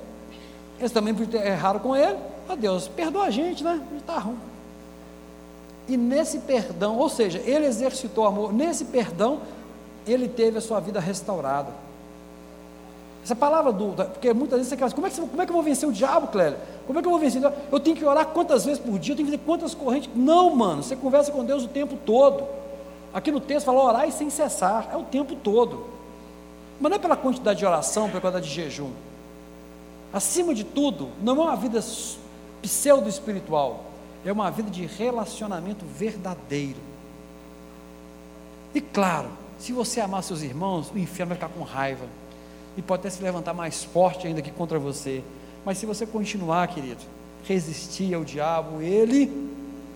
eles também erraram com ele, a Deus, perdoa a gente, né? Está ruim. E nesse perdão, ou seja, ele exercitou amor, nesse perdão, ele teve a sua vida restaurada. Essa palavra do. Porque muitas vezes você quer, como é, que, como é que eu vou vencer o diabo, Clélia? Como é que eu vou vencer? Eu tenho que orar quantas vezes por dia? Eu tenho que fazer quantas correntes? Não, mano, você conversa com Deus o tempo todo. Aqui no texto fala orar e sem cessar, é o tempo todo. Mas não é pela quantidade de oração, pela quantidade de jejum. Acima de tudo, não é uma vida pseudo-espiritual é uma vida de relacionamento verdadeiro. E claro, se você amar seus irmãos, o inferno vai ficar com raiva. E pode até se levantar mais forte ainda que contra você. Mas se você continuar, querido, resistir ao diabo, ele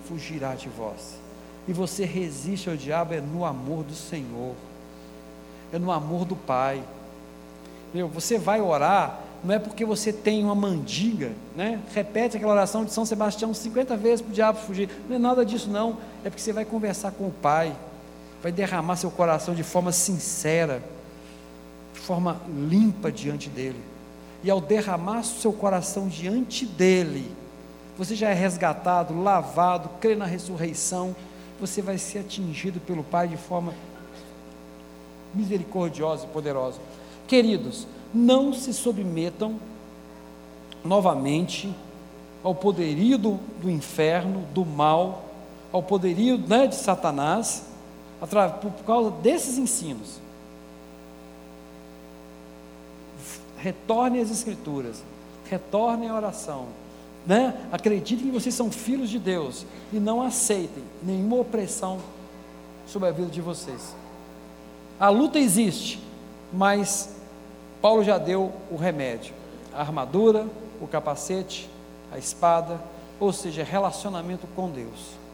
fugirá de vós. E você resiste ao diabo é no amor do Senhor, é no amor do Pai. Meu, você vai orar não é porque você tem uma mandiga, né? repete aquela oração de São Sebastião 50 vezes para o diabo fugir, não é nada disso não, é porque você vai conversar com o Pai, vai derramar seu coração de forma sincera, forma limpa diante dele. E ao derramar seu coração diante dele, você já é resgatado, lavado, crê na ressurreição, você vai ser atingido pelo Pai de forma misericordiosa e poderosa. Queridos, não se submetam novamente ao poderio do, do inferno, do mal, ao poderio né, de Satanás, por, por causa desses ensinos. Retornem às Escrituras, retornem à oração, né? acreditem que vocês são filhos de Deus e não aceitem nenhuma opressão sobre a vida de vocês. A luta existe, mas Paulo já deu o remédio: a armadura, o capacete, a espada, ou seja, relacionamento com Deus.